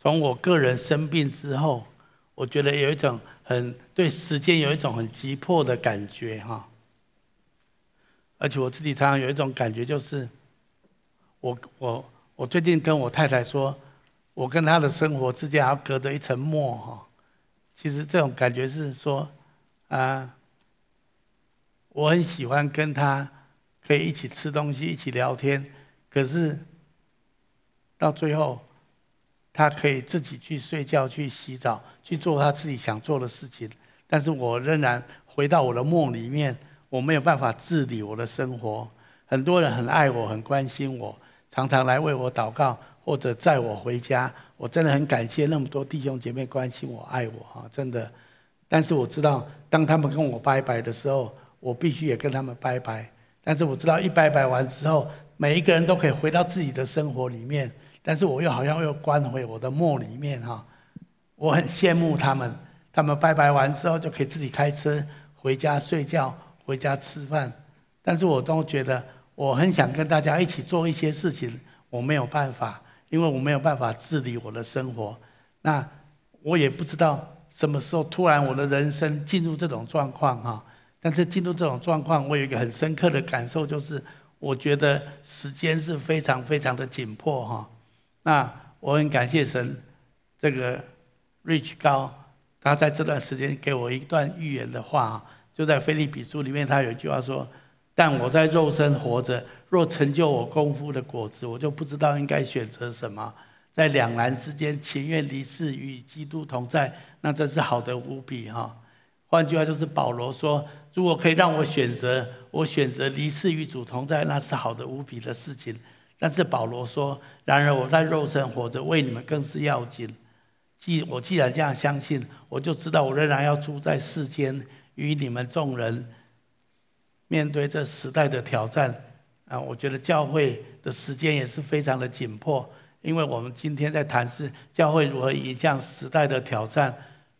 从我个人生病之后，我觉得有一种很对时间有一种很急迫的感觉哈。而且我自己常常有一种感觉，就是我我我最近跟我太太说，我跟她的生活之间还隔着一层膜哈。其实这种感觉是说，啊，我很喜欢跟她可以一起吃东西，一起聊天，可是到最后，他可以自己去睡觉、去洗澡、去做他自己想做的事情，但是我仍然回到我的梦里面，我没有办法自理我的生活。很多人很爱我，很关心我，常常来为我祷告。或者载我回家，我真的很感谢那么多弟兄姐妹关心我、爱我哈，真的。但是我知道，当他们跟我拜拜的时候，我必须也跟他们拜拜。但是我知道，一拜拜完之后，每一个人都可以回到自己的生活里面。但是我又好像又关回我的梦里面哈。我很羡慕他们，他们拜拜完之后就可以自己开车回家睡觉、回家吃饭。但是我都觉得，我很想跟大家一起做一些事情，我没有办法。因为我没有办法治理我的生活，那我也不知道什么时候突然我的人生进入这种状况哈。但是进入这种状况，我有一个很深刻的感受，就是我觉得时间是非常非常的紧迫哈。那我很感谢神，这个 Rich 高，他在这段时间给我一段预言的话，就在腓立比书里面，他有一句话说。但我在肉身活着，若成就我功夫的果子，我就不知道应该选择什么。在两难之间，情愿离世与基督同在，那真是好的无比哈。换句话就是，保罗说，如果可以让我选择，我选择离世与主同在，那是好的无比的事情。但是保罗说，然而我在肉身活着，为你们更是要紧。既我既然这样相信，我就知道我仍然要住在世间，与你们众人。面对这时代的挑战，啊，我觉得教会的时间也是非常的紧迫，因为我们今天在谈是教会如何迎向时代的挑战。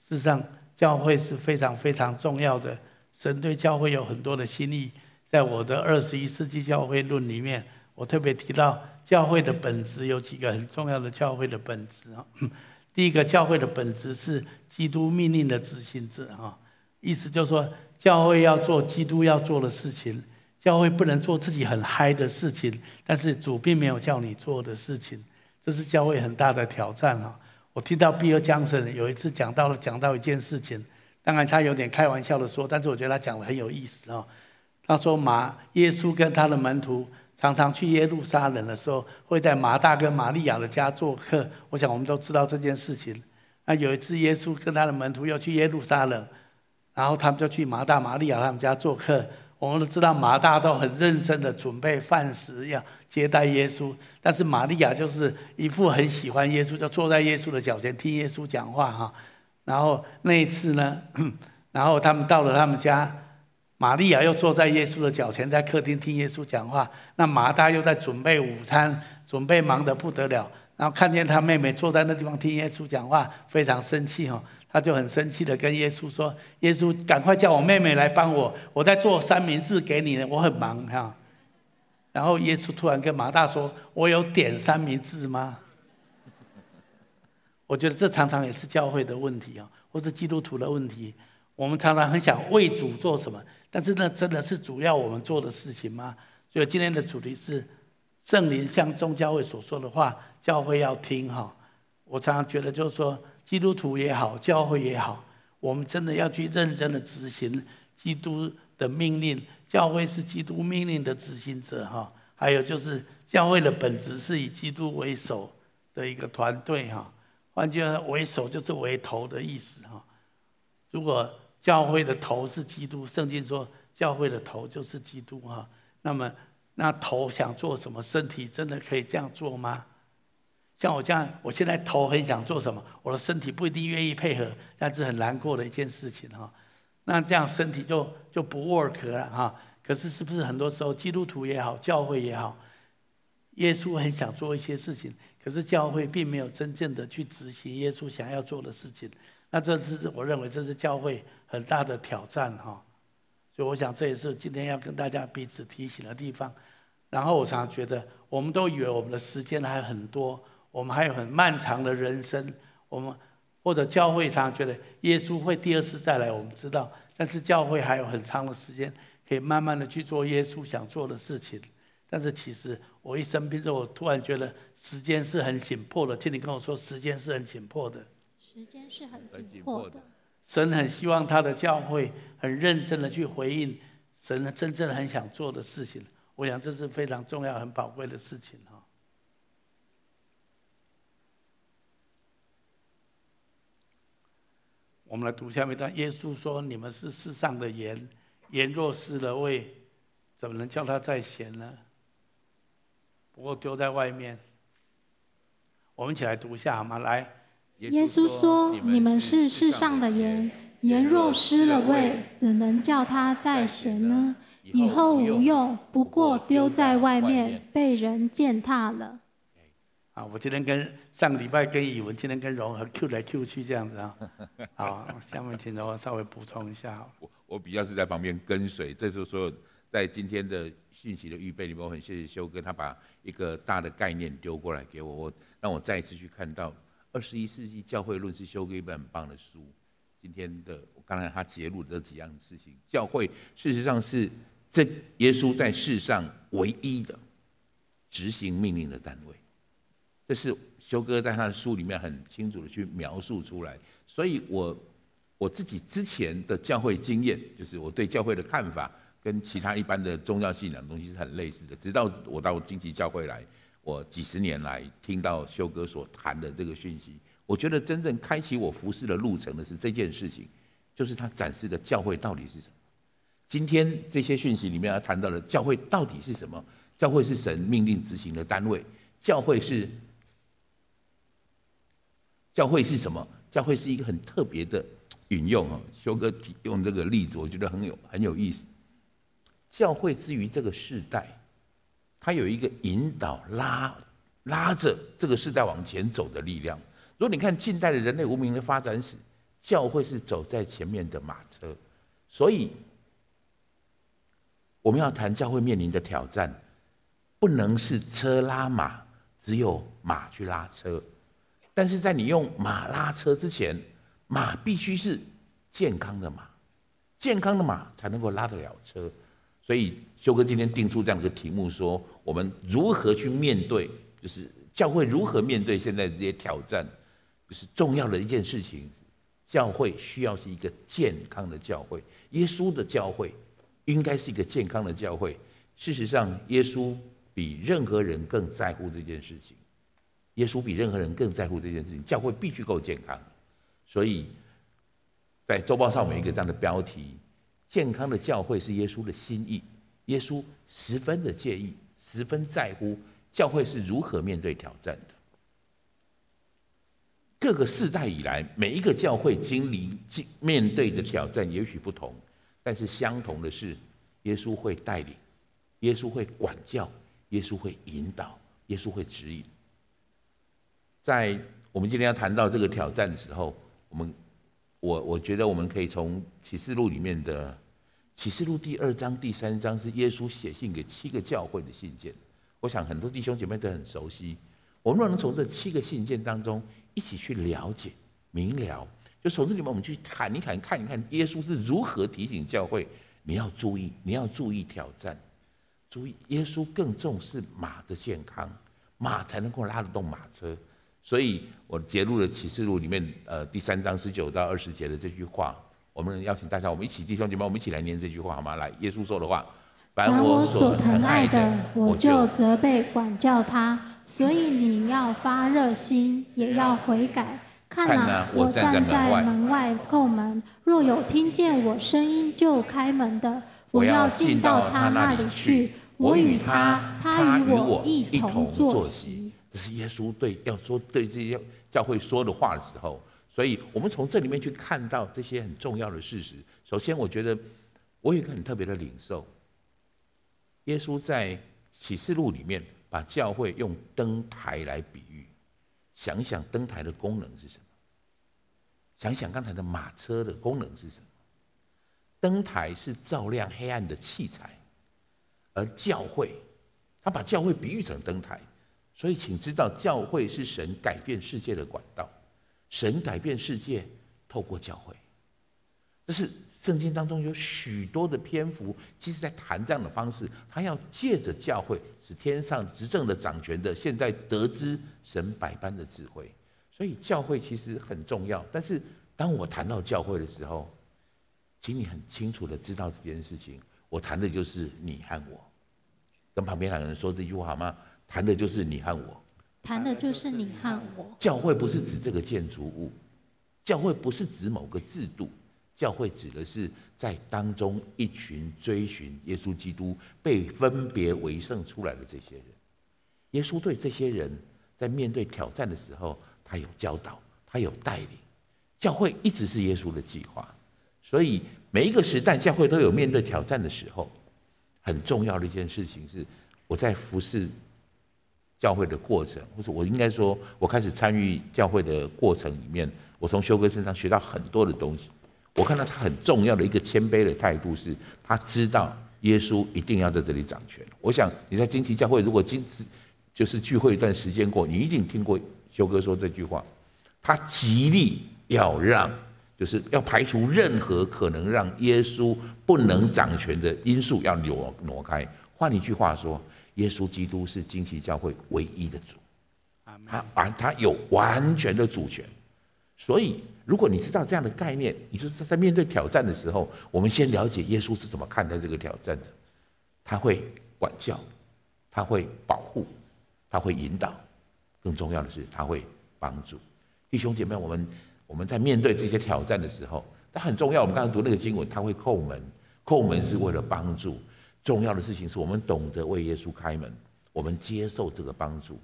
事实上，教会是非常非常重要的。神对教会有很多的心意，在我的二十一世纪教会论里面，我特别提到教会的本质有几个很重要的教会的本质啊。第一个，教会的本质是基督命令的执行者啊，意思就是说。教会要做基督要做的事情，教会不能做自己很嗨的事情，但是主并没有叫你做的事情，这是教会很大的挑战啊！我听到比尔江森有一次讲到了讲到一件事情，当然他有点开玩笑的说，但是我觉得他讲的很有意思啊。他说马耶稣跟他的门徒常常去耶路撒冷的时候，会在马大跟玛利亚的家做客。我想我们都知道这件事情。那有一次耶稣跟他的门徒要去耶路撒冷。然后他们就去马大、玛利亚他们家做客。我们都知道马大都很认真的准备饭食要接待耶稣，但是玛利亚就是一副很喜欢耶稣，就坐在耶稣的脚前听耶稣讲话哈。然后那一次呢，然后他们到了他们家，玛利亚又坐在耶稣的脚前，在客厅听耶稣讲话。那马大又在准备午餐，准备忙得不得了。然后看见他妹妹坐在那地方听耶稣讲话，非常生气哈。他就很生气的跟耶稣说：“耶稣，赶快叫我妹妹来帮我，我在做三明治给你呢，我很忙哈。”然后耶稣突然跟马大说：“我有点三明治吗？”我觉得这常常也是教会的问题啊，或是基督徒的问题。我们常常很想为主做什么，但是那真的是主要我们做的事情吗？所以今天的主题是圣灵向宗教会所说的话，教会要听哈。我常常觉得就是说。基督徒也好，教会也好，我们真的要去认真的执行基督的命令。教会是基督命令的执行者，哈。还有就是，教会的本质是以基督为首的一个团队，哈。换句话说，为首就是为头的意思，哈。如果教会的头是基督，圣经说教会的头就是基督，哈。那么，那头想做什么？身体真的可以这样做吗？像我这样，我现在头很想做什么，我的身体不一定愿意配合，但是很难过的一件事情哈。那这样身体就就不 work 了哈。可是是不是很多时候基督徒也好，教会也好，耶稣很想做一些事情，可是教会并没有真正的去执行耶稣想要做的事情。那这是我认为这是教会很大的挑战哈。所以我想这也是今天要跟大家彼此提醒的地方。然后我常常觉得，我们都以为我们的时间还很多。我们还有很漫长的人生。我们或者教会常常觉得耶稣会第二次再来，我们知道，但是教会还有很长的时间可以慢慢的去做耶稣想做的事情。但是其实我一生病之后，我突然觉得时间是很紧迫的。请你跟我说，时间是很紧迫的。时间是很紧迫的。神很希望他的教会很认真的去回应神真正很想做的事情。我想这是非常重要、很宝贵的事情哈。我们来读下面一段。耶稣说：“你们是世上的盐，盐若失了味，怎么能叫它再咸呢？”不过丢在外面，我们一起来读一下好吗？来，耶稣说：“你们是世上的盐，盐若失了味，怎能叫它再咸呢？以后无用，不过丢在外面，被人践踏了。”啊，我今天跟上个礼拜跟以文，今天跟荣和 Q 来 Q 去这样子啊。好，下面请荣稍微补充一下。我我比较是在旁边跟随，这是所有在今天的。信息的预备里面，我很谢谢修哥，他把一个大的概念丢过来给我，我让我再一次去看到二十一世纪教会论是修哥一本很棒的书。今天的我刚才他揭露这几样事情，教会事实上是这耶稣在世上唯一的执行命令的单位，这是修哥在他的书里面很清楚的去描述出来。所以我我自己之前的教会经验，就是我对教会的看法。跟其他一般的宗教信仰东西是很类似的。直到我到荆棘教会来，我几十年来听到修哥所谈的这个讯息，我觉得真正开启我服事的路程的是这件事情，就是他展示的教会到底是什么。今天这些讯息里面要谈到的教会到底是什么？教会是神命令执行的单位。教会是教会是什么？教会是一个很特别的引用啊。修哥提用这个例子，我觉得很有很有意思。教会之于这个世代，它有一个引导拉拉着这个世代往前走的力量。如果你看近代的人类文明的发展史，教会是走在前面的马车。所以我们要谈教会面临的挑战，不能是车拉马，只有马去拉车。但是在你用马拉车之前，马必须是健康的马，健康的马才能够拉得了车。所以修哥今天定出这样一个题目，说我们如何去面对，就是教会如何面对现在这些挑战，就是重要的一件事情。教会需要是一个健康的教会，耶稣的教会应该是一个健康的教会。事实上，耶稣比任何人更在乎这件事情。耶稣比任何人更在乎这件事情，教会必须够健康。所以在周报上每一个这样的标题。健康的教会是耶稣的心意，耶稣十分的介意，十分在乎教会是如何面对挑战的。各个世代以来，每一个教会经历、经面对的挑战也许不同，但是相同的是，耶稣会带领，耶稣会管教，耶稣会引导，耶稣会指引。在我们今天要谈到这个挑战的时候，我们。我我觉得我们可以从启示录里面的启示录第二章、第三章是耶稣写信给七个教会的信件。我想很多弟兄姐妹都很熟悉。我们若能从这七个信件当中一起去了解、明了，就从这里面我们去谈一谈、看一看耶稣是如何提醒教会：你要注意，你要注意挑战，注意耶稣更重视马的健康，马才能够拉得动马车。所以我揭露了启示录里面呃第三章十九到二十节的这句话，我们邀请大家，我们一起弟兄姐妹，我们一起来念这句话好吗？来，耶稣说的话：凡我所疼爱的，我就责备管教他。所以你要发热心，也要悔改。看哪，我站在门外叩门，若有听见我声音就开门的，我要进到他那里去，我与他，他与我一同坐席。这是耶稣对要说对这些教会说的话的时候，所以我们从这里面去看到这些很重要的事实。首先，我觉得我有一个很特别的领受，耶稣在启示录里面把教会用灯台来比喻，想一想灯台的功能是什么？想想刚才的马车的功能是什么？灯台是照亮黑暗的器材，而教会，他把教会比喻成灯台。所以，请知道，教会是神改变世界的管道。神改变世界，透过教会。这是圣经当中有许多的篇幅，其实在谈这样的方式。他要借着教会，使天上执政的、掌权的，现在得知神百般的智慧。所以，教会其实很重要。但是，当我谈到教会的时候，请你很清楚的知道这件事情。我谈的就是你和我。跟旁边两个人说这句话好吗？谈的就是你和我，谈的就是你和我。教会不是指这个建筑物，教会不是指某个制度，教会指的是在当中一群追寻耶稣基督、被分别为圣出来的这些人。耶稣对这些人在面对挑战的时候，他有教导，他有带领。教会一直是耶稣的计划，所以每一个时代教会都有面对挑战的时候。很重要的一件事情是，我在服侍。教会的过程，或者我应该说，我开始参与教会的过程里面，我从修哥身上学到很多的东西。我看到他很重要的一个谦卑的态度是，他知道耶稣一定要在这里掌权。我想你在惊奇教会，如果今次就是聚会一段时间过，你一定听过修哥说这句话。他极力要让，就是要排除任何可能让耶稣不能掌权的因素，要挪挪开。换一句话说。耶稣基督是惊奇教会唯一的主，他完他有完全的主权，所以如果你知道这样的概念，你就是在面对挑战的时候，我们先了解耶稣是怎么看待这个挑战的。他会管教，他会保护，他会引导，更重要的是他会帮助弟兄姐妹。我们我们在面对这些挑战的时候，他很重要。我们刚才读那个经文，他会叩门，叩门是为了帮助。重要的事情是我们懂得为耶稣开门，我们接受这个帮助。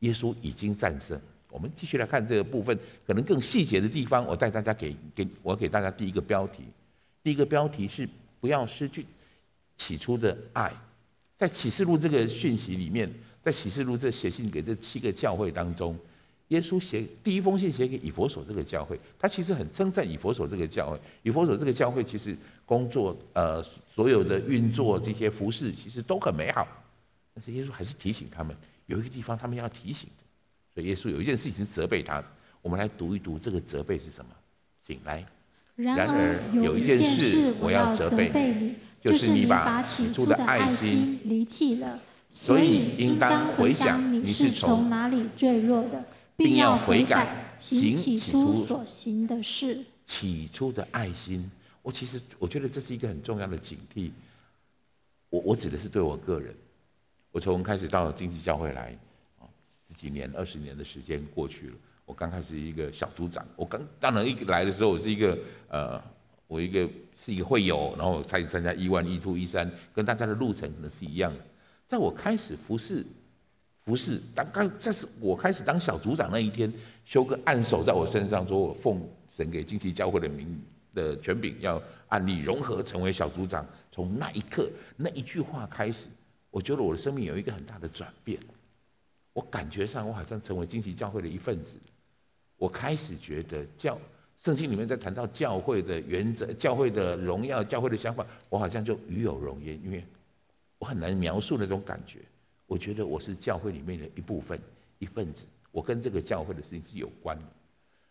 耶稣已经战胜。我们继续来看这个部分，可能更细节的地方，我带大家给给我给大家第一个标题。第一个标题是不要失去起初的爱。在启示录这个讯息里面，在启示录这写信给这七个教会当中。耶稣写第一封信写给以弗所这个教会，他其实很称赞以弗所这个教会。以弗所这个教会其实工作呃所有的运作这些服饰其实都很美好，但是耶稣还是提醒他们有一个地方他们要提醒的，所以耶稣有一件事情是责备他的。我们来读一读这个责备是什么？请来。然而有一件事我要责备你，就是你把起初的爱心离弃了，所以应当回想你是从哪里坠落的。并要悔改，行起初所行的事。起初的爱心，我其实我觉得这是一个很重要的警惕。我我指的是对我个人，我从开始到经济教会来，啊，十几年、二十年的时间过去了。我刚开始一个小组长，我刚当然一来的时候，我是一个呃，我一个是一个会友，然后我开始参加 E one、E two、E 三，跟大家的路程可能是一样的。在我开始服侍。不是，当刚这是我开始当小组长那一天，修哥按手在我身上，说我奉神给惊奇教会的名的权柄，要按立融合成为小组长。从那一刻，那一句话开始，我觉得我的生命有一个很大的转变。我感觉上，我好像成为惊奇教会的一份子。我开始觉得教圣经里面在谈到教会的原则、教会的荣耀、教会的想法，我好像就与有荣焉，因为我很难描述那种感觉。我觉得我是教会里面的一部分、一份子，我跟这个教会的事情是有关的。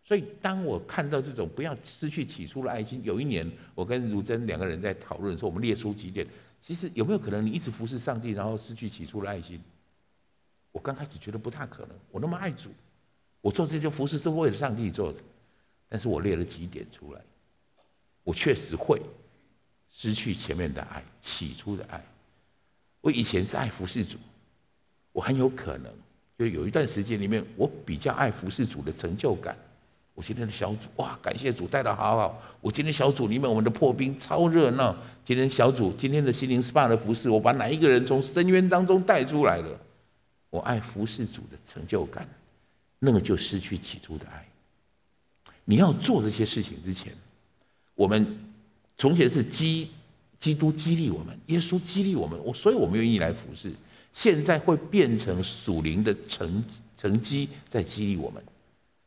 所以，当我看到这种不要失去起初的爱心，有一年我跟如珍两个人在讨论说，我们列出几点，其实有没有可能你一直服侍上帝，然后失去起初的爱心？我刚开始觉得不太可能。我那么爱主，我做这些服侍是为了上帝做的，但是我列了几点出来，我确实会失去前面的爱，起初的爱。我以前是爱服侍主。我很有可能，就有一段时间里面，我比较爱服侍主的成就感。我今天的小组，哇，感谢主带的好好。我今天小组里面，我们的破冰超热闹。今天小组，今天的心灵 SPA 的服侍，我把哪一个人从深渊当中带出来了？我爱服侍主的成就感，那个就失去起初的爱。你要做这些事情之前，我们从前是基基督激励我们，耶稣激励我们，我所以我们愿意来服侍。现在会变成属灵的成成绩在激励我们。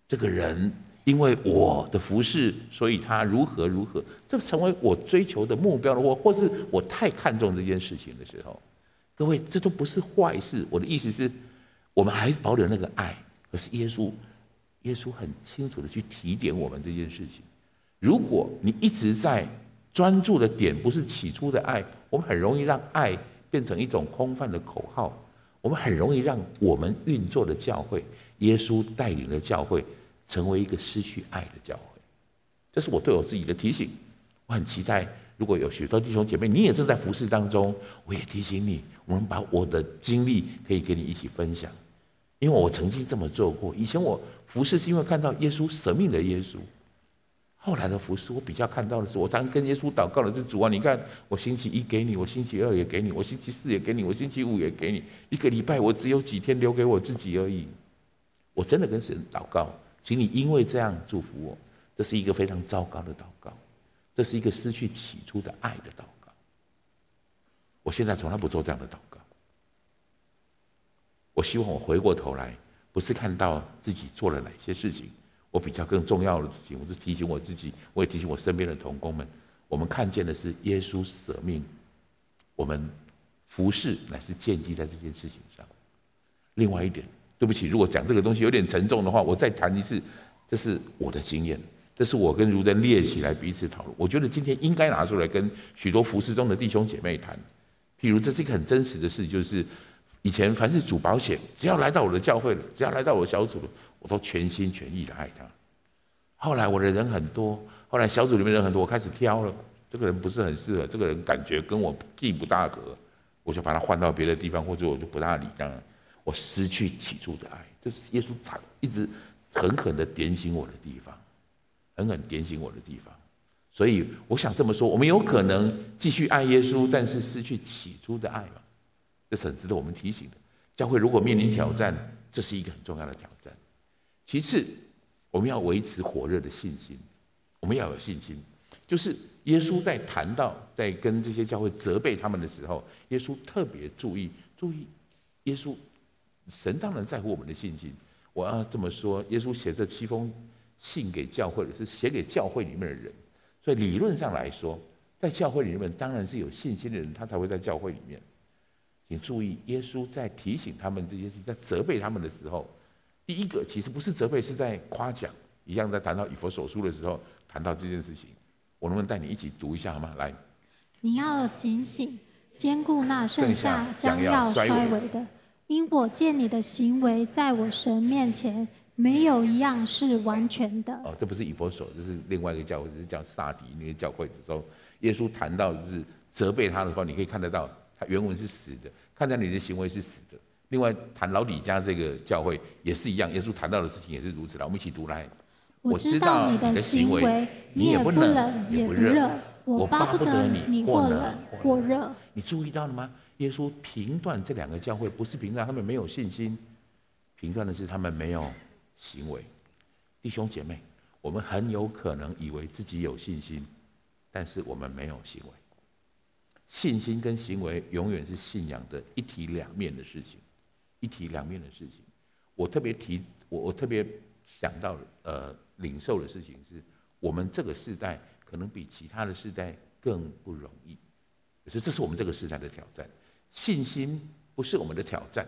这个人因为我的服侍，所以他如何如何，这成为我追求的目标了。我或是我太看重这件事情的时候，各位，这都不是坏事。我的意思是，我们还保留那个爱，可是耶稣，耶稣很清楚的去提点我们这件事情。如果你一直在专注的点不是起初的爱，我们很容易让爱变成一种空泛的口号。我们很容易让我们运作的教会，耶稣带领的教会，成为一个失去爱的教会。这是我对我自己的提醒。我很期待，如果有许多弟兄姐妹，你也正在服侍当中，我也提醒你，我们把我的经历可以跟你一起分享。因为我曾经这么做过，以前我服侍是因为看到耶稣舍命的耶稣，后来的服侍我比较看到的是，我常跟耶稣祷告的是主啊，你看我星期一给你，我星期二也给你，我星期四也给你，我星期五也给你，一个礼拜我只有几天留给我自己而已。我真的跟神祷告，请你因为这样祝福我，这是一个非常糟糕的祷告，这是一个失去起初的爱的祷告。我现在从来不做这样的祷告。我希望我回过头来，不是看到自己做了哪些事情，我比较更重要的事情，我是提醒我自己，我也提醒我身边的同工们，我们看见的是耶稣舍命，我们服侍乃是建基在这件事情上。另外一点，对不起，如果讲这个东西有点沉重的话，我再谈一次，这是我的经验，这是我跟如真列起来彼此讨论。我觉得今天应该拿出来跟许多服侍中的弟兄姐妹谈，譬如这是一个很真实的事，就是。以前凡是主保险，只要来到我的教会了，只要来到我的小组了，我都全心全意的爱他。后来我的人很多，后来小组里面人很多，我开始挑了，这个人不是很适合，这个人感觉跟我地不大合，我就把他换到别的地方，或者我就不大理他。我失去起初的爱，这是耶稣常一直狠狠的点醒我的地方，狠狠点醒我的地方。所以我想这么说，我们有可能继续爱耶稣，但是失去起初的爱吗？这是很值得我们提醒的。教会如果面临挑战，这是一个很重要的挑战。其次，我们要维持火热的信心。我们要有信心，就是耶稣在谈到在跟这些教会责备他们的时候，耶稣特别注意注意。耶稣，神当然在乎我们的信心。我要这么说，耶稣写这七封信给教会的是写给教会里面的人，所以理论上来说，在教会里面当然是有信心的人，他才会在教会里面。请注意，耶稣在提醒他们这些事情，在责备他们的时候，第一个其实不是责备，是在夸奖。一样在谈到以佛所书的时候，谈到这件事情，我能不能带你一起读一下好吗？来，你要警醒，兼顾那剩下将要衰微的，因我见你的行为，在我神面前没有一样是完全的。哦，这不是以佛所，这是另外一个教会，这是叫萨迪那个教会的时候，耶稣谈到就是责备他的话，你可以看得到。他原文是死的，看在你的行为是死的。另外谈老李家这个教会也是一样，耶稣谈到的事情也是如此了。我们一起读来。我知道你的行为，你也不冷也不热，我巴不得你或冷或热。你注意到了吗？耶稣评断这两个教会，不是评断他们没有信心，评断的是他们没有行为。弟兄姐妹，我们很有可能以为自己有信心，但是我们没有行为。信心跟行为永远是信仰的一体两面的事情，一体两面的事情。我特别提，我我特别想到呃领受的事情是，我们这个时代可能比其他的时代更不容易，可是这是我们这个时代的挑战。信心不是我们的挑战，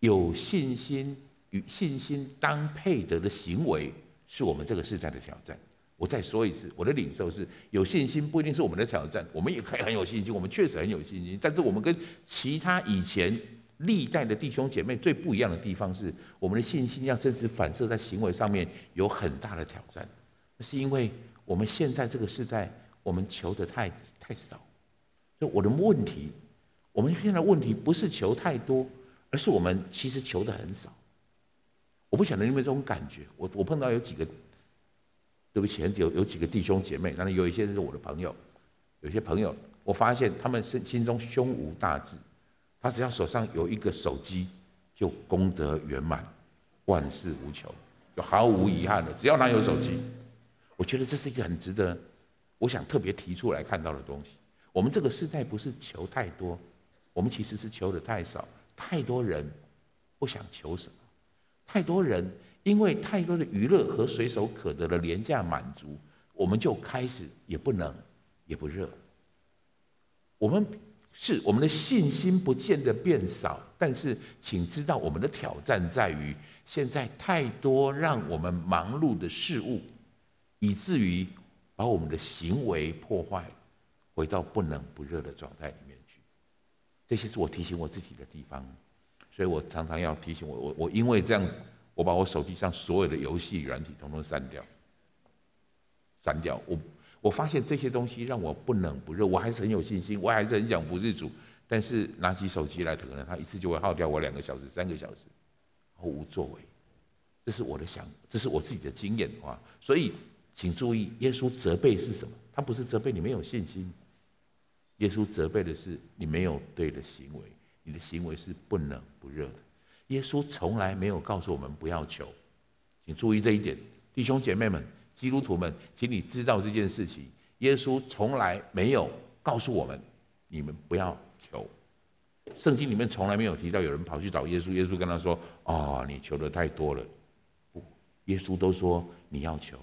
有信心与信心当配得的行为是我们这个时代的挑战。我再说一次，我的领受是有信心不一定是我们的挑战，我们也可以很有信心，我们确实很有信心。但是我们跟其他以前历代的弟兄姐妹最不一样的地方是，我们的信心要真实反射在行为上面有很大的挑战。那是因为我们现在这个时代，我们求的太太少。就我的问题，我们现在问题不是求太多，而是我们其实求的很少。我不晓得你有没有这种感觉，我我碰到有几个。对不起，有有几个弟兄姐妹，当然有一些是我的朋友，有些朋友，我发现他们心心中胸无大志，他只要手上有一个手机，就功德圆满，万事无求，就毫无遗憾的。只要他有手机，我觉得这是一个很值得，我想特别提出来看到的东西。我们这个时代不是求太多，我们其实是求的太少。太多人不想求什么，太多人。因为太多的娱乐和随手可得的廉价满足，我们就开始也不冷也不热。我们是我们的信心不见得变少，但是请知道我们的挑战在于，现在太多让我们忙碌的事物，以至于把我们的行为破坏，回到不冷不热的状态里面去。这些是我提醒我自己的地方，所以我常常要提醒我，我我因为这样子，我把我手机上所有的游戏软体统统删掉，删掉我。我发现这些东西让我不冷不热，我还是很有信心，我还是很想服侍主。但是拿起手机来，可能他一次就会耗掉我两个小时、三个小时，毫无作为。这是我的想，这是我自己的经验啊。所以请注意，耶稣责备是什么？他不是责备你没有信心，耶稣责备的是你没有对的行为，你的行为是不冷不热的。耶稣从来没有告诉我们不要求，请注意这一点，弟兄姐妹们。基督徒们，请你知道这件事情。耶稣从来没有告诉我们，你们不要求。圣经里面从来没有提到有人跑去找耶稣，耶稣跟他说：“哦，你求的太多了。”，耶稣都说你要求，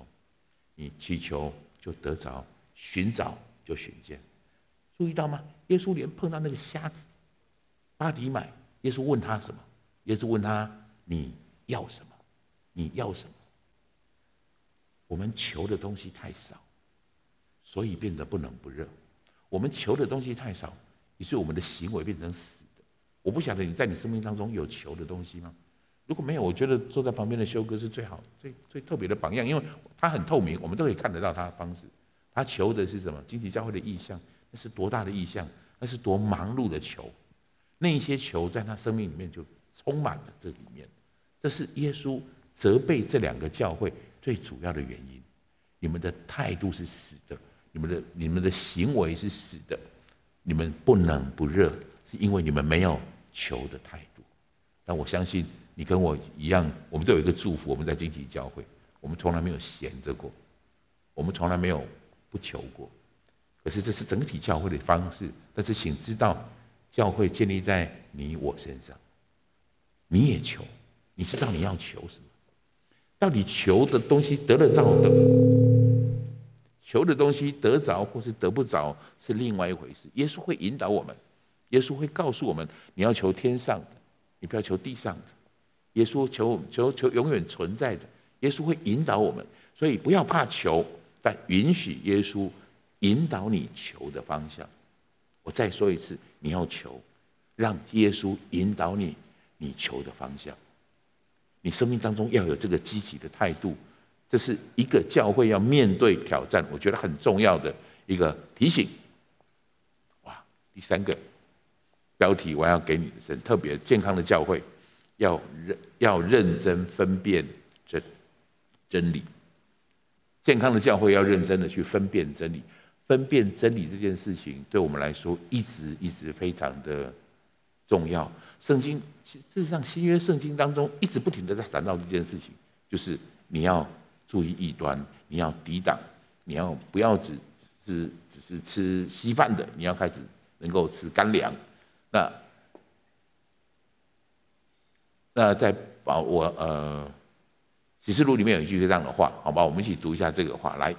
你祈求就得着，寻找就寻见。注意到吗？耶稣连碰到那个瞎子巴底买，耶稣问他什么？耶稣问他：“你要什么？你要什么？”我们求的东西太少，所以变得不冷不热。我们求的东西太少，于是我们的行为变成死的。我不晓得你在你生命当中有求的东西吗？如果没有，我觉得坐在旁边的修哥是最好、最最特别的榜样，因为他很透明，我们都可以看得到他的方式。他求的是什么？经济教会的意向，那是多大的意向？那是多忙碌的求。那一些求在他生命里面就充满了这里面。这是耶稣责备这两个教会。最主要的原因，你们的态度是死的，你们的你们的行为是死的，你们不冷不热，是因为你们没有求的态度。但我相信你跟我一样，我们都有一个祝福，我们在荆棘教会，我们从来没有闲着过，我们从来没有不求过。可是这是整体教会的方式，但是请知道，教会建立在你我身上，你也求，你知道你要求什么。到底求的东西得了着的，求的东西得着或是得不着是另外一回事。耶稣会引导我们，耶稣会告诉我们：你要求天上的，你不要求地上的。耶稣求我们求求永远存在的，耶稣会引导我们，所以不要怕求，但允许耶稣引导你求的方向。我再说一次，你要求，让耶稣引导你，你求的方向。你生命当中要有这个积极的态度，这是一个教会要面对挑战，我觉得很重要的一个提醒。哇，第三个标题我要给你的特别健康的教会，要认要认真分辨真真理。健康的教会要认真的去分辨真理，分辨真理这件事情对我们来说一直一直非常的重要。圣经，事实上新约圣经当中一直不停的在谈到这件事情，就是你要注意异端，你要抵挡，你要不要只是只是吃稀饭的，你要开始能够吃干粮。那那在把我呃启示录里面有一句这样的话，好吧，我们一起读一下这个话来。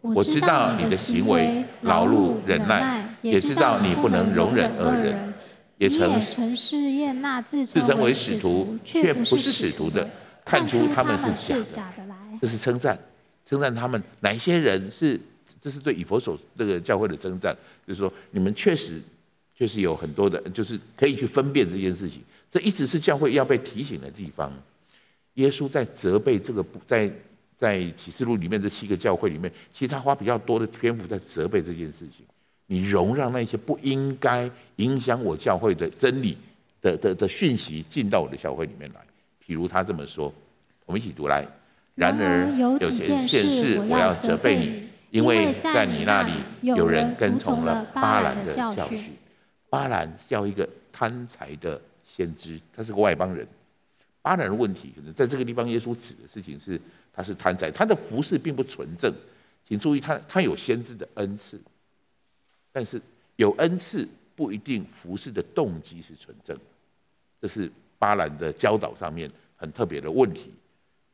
我知道你的行为劳碌忍耐，也知道你不能容忍恶人。也曾曾试验那自称为使徒却不是使徒的，看出他们是假的来。这是称赞，称赞他们哪一些人是？这是对以佛所这个教会的称赞，就是说你们确实确实有很多的，就是可以去分辨这件事情。这一直是教会要被提醒的地方。耶稣在责备这个，在在启示录里面这七个教会里面，其实他花比较多的篇幅在责备这件事情。你容让那些不应该影响我教会的真理的的的讯息进到我的教会里面来。譬如他这么说，我们一起读来。然而有件事我要责备你，因为在你那里有人跟从了巴兰的教训。巴兰叫一个贪财的先知，他是个外邦人。巴兰的问题可能在这个地方，耶稣指的事情是他是贪财，他的服事并不纯正。请注意他，他他有先知的恩赐。但是有恩赐不一定服侍的动机是纯正的，这是巴兰的教导上面很特别的问题。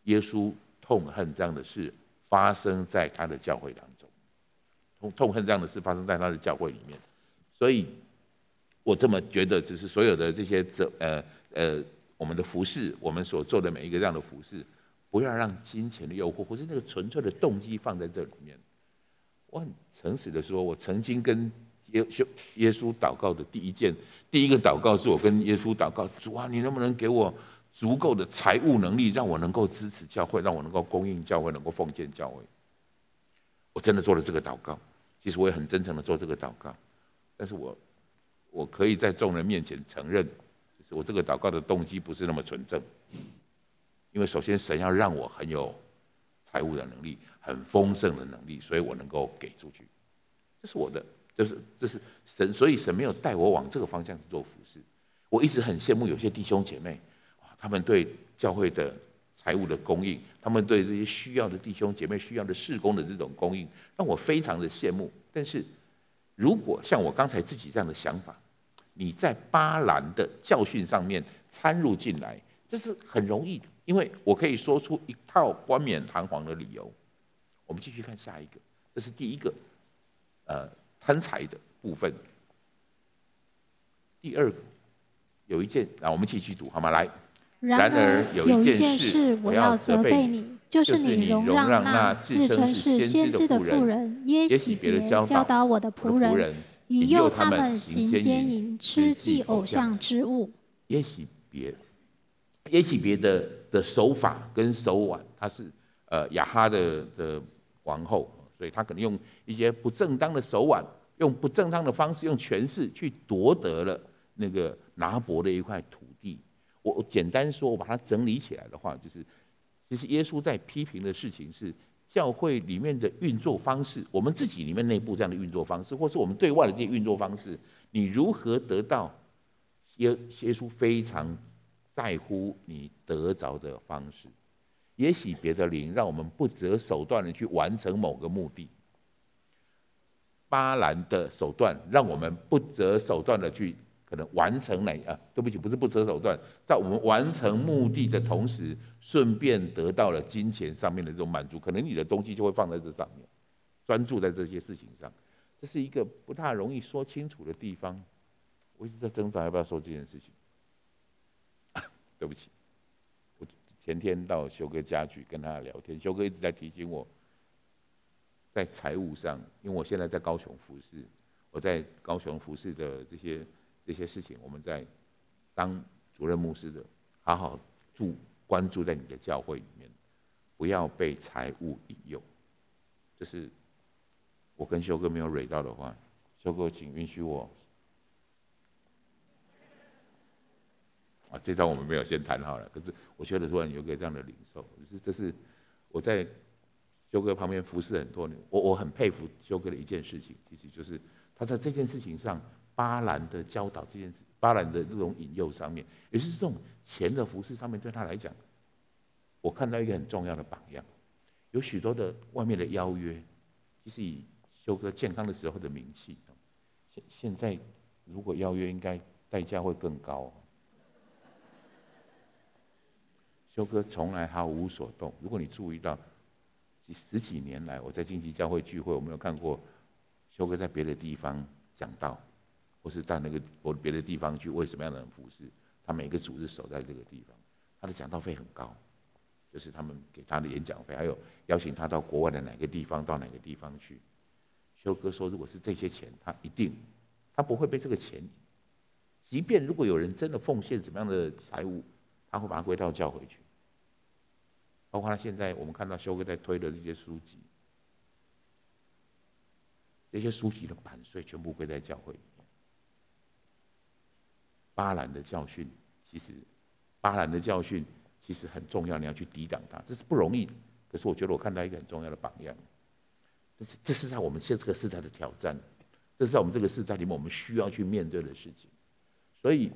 耶稣痛恨这样的事发生在他的教会当中，痛痛恨这样的事发生在他的教会里面。所以我这么觉得，只是所有的这些这呃呃我们的服侍，我们所做的每一个这样的服侍，不要让金钱的诱惑或是那个纯粹的动机放在这里面。我很诚实的说，我曾经跟耶稣耶稣祷告的第一件第一个祷告，是我跟耶稣祷告：主啊，你能不能给我足够的财务能力，让我能够支持教会，让我能够供应教会，能够奉献教会。我真的做了这个祷告，其实我也很真诚的做这个祷告，但是我我可以在众人面前承认，就是我这个祷告的动机不是那么纯正，因为首先神要让我很有财务的能力，很丰盛的能力，所以我能够给出去，这是我的，就是这是神，所以神没有带我往这个方向去做服事。我一直很羡慕有些弟兄姐妹，他们对教会的。财务的供应，他们对这些需要的弟兄姐妹、需要的事工的这种供应，让我非常的羡慕。但是，如果像我刚才自己这样的想法，你在巴兰的教训上面掺入进来，这是很容易的，因为我可以说出一套冠冕堂皇的理由。我们继续看下一个，这是第一个，呃，贪财的部分。第二个，有一件，那我们继续读好吗？来。然而有一件事我要责备你，就是你容让那自称是先知的妇人耶洗别教导我的仆人，引诱他们行奸淫，吃祭偶像之物。耶洗别，耶洗别的的手法跟手腕，他是呃雅哈的的皇后，所以他可能用一些不正当的手腕，用不正当的方式，用权势去夺得了那个拿伯的一块土地。我简单说，我把它整理起来的话，就是其实耶稣在批评的事情是教会里面的运作方式，我们自己里面内部这样的运作方式，或是我们对外的这些运作方式，你如何得到耶耶稣非常在乎你得着的方式？也许别的灵，让我们不择手段的去完成某个目的；巴兰的手段，让我们不择手段的去。可能完成哪啊？对不起，不是不择手段，在我们完成目的的同时，顺便得到了金钱上面的这种满足。可能你的东西就会放在这上面，专注在这些事情上。这是一个不大容易说清楚的地方。我一直在挣扎要不要说这件事情。对不起，前天到修哥家去跟他聊天，修哥一直在提醒我，在财务上，因为我现在在高雄服饰，我在高雄服饰的这些。这些事情，我们在当主任牧师的，好好注关注在你的教会里面，不要被财务引诱。这是我跟修哥没有蕊到的话，修哥，请允许我。啊，这张我们没有先谈好了。可是我觉得突然有个这样的领受，就是这是我在修哥旁边服侍很多年，我我很佩服修哥的一件事情，其实就是他在这件事情上。巴兰的教导这件事，巴兰的这种引诱上面，也是这种钱的服事上面，对他来讲，我看到一个很重要的榜样。有许多的外面的邀约，其实以修哥健康的时候的名气，现现在如果邀约，应该代价会更高。修哥从来毫无所动。如果你注意到，十几年来我在荆棘教会聚会，我没有看过修哥在别的地方讲道。或是到那个或别的地方去为什么样的人服侍，他每个组织守在这个地方，他的讲道费很高，就是他们给他的演讲费，还有邀请他到国外的哪个地方到哪个地方去。修哥说，如果是这些钱，他一定他不会被这个钱，即便如果有人真的奉献什么样的财物，他会把它归到教会去。包括他现在我们看到修哥在推的这些书籍，这些书籍的版税全部归在教会里。巴兰的教训，其实巴兰的教训其实很重要，你要去抵挡它，这是不容易。可是我觉得我看到一个很重要的榜样，这是这是在我们现这个时代的挑战，这是在我们这个时代里面我们需要去面对的事情。所以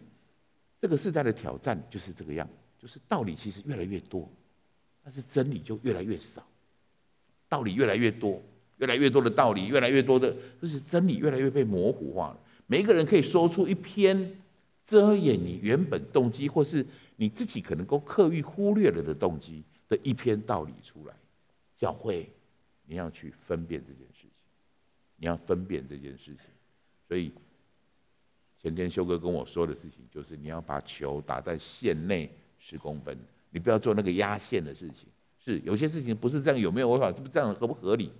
这个时代的挑战就是这个样，就是道理其实越来越多，但是真理就越来越少。道理越来越多，越来越多的道理，越来越多的，就是真理越来越被模糊化了。每一个人可以说出一篇。遮掩你原本动机，或是你自己可能够刻意忽略了的动机的一篇道理出来，教会，你要去分辨这件事情，你要分辨这件事情。所以前天修哥跟我说的事情，就是你要把球打在线内十公分，你不要做那个压线的事情。是有些事情不是这样，有没有违法？是不是这样合不合理？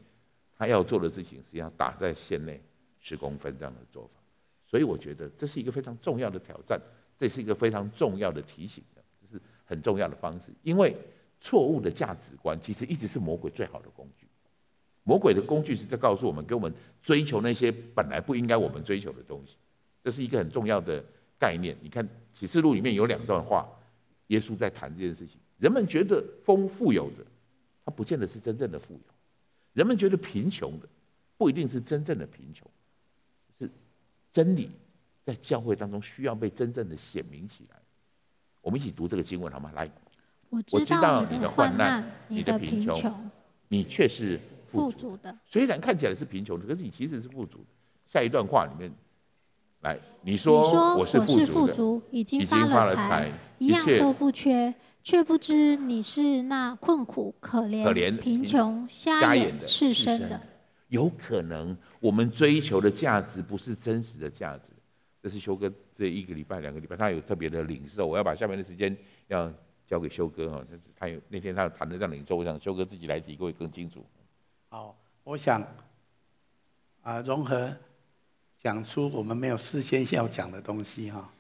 他要做的事情是要打在线内十公分这样的做法。所以我觉得这是一个非常重要的挑战，这是一个非常重要的提醒，这是很重要的方式。因为错误的价值观其实一直是魔鬼最好的工具。魔鬼的工具是在告诉我们，给我们追求那些本来不应该我们追求的东西。这是一个很重要的概念。你看启示录里面有两段话，耶稣在谈这件事情。人们觉得丰富有的，他不见得是真正的富有；人们觉得贫穷的，不一定是真正的贫穷。是真理在教会当中需要被真正的显明起来。我们一起读这个经文好吗？来，我知道你的患难，你的贫穷，你却是。富足的，虽然看起来是贫穷的，可是你其实是富足的。下一段话里面，来，你说我是富足，已经发了财，一样都不缺，却不知你是那困苦、可怜、贫穷、瞎眼、赤身的。有可能我们追求的价值不是真实的价值。这是修哥这一个礼拜、两个礼拜，他有特别的领受。我要把下面的时间要交给修哥哈，他有那天他谈的这样领受，我想修哥自己来提，各位更清楚。好，我想啊，融合讲出我们没有事先要讲的东西哈。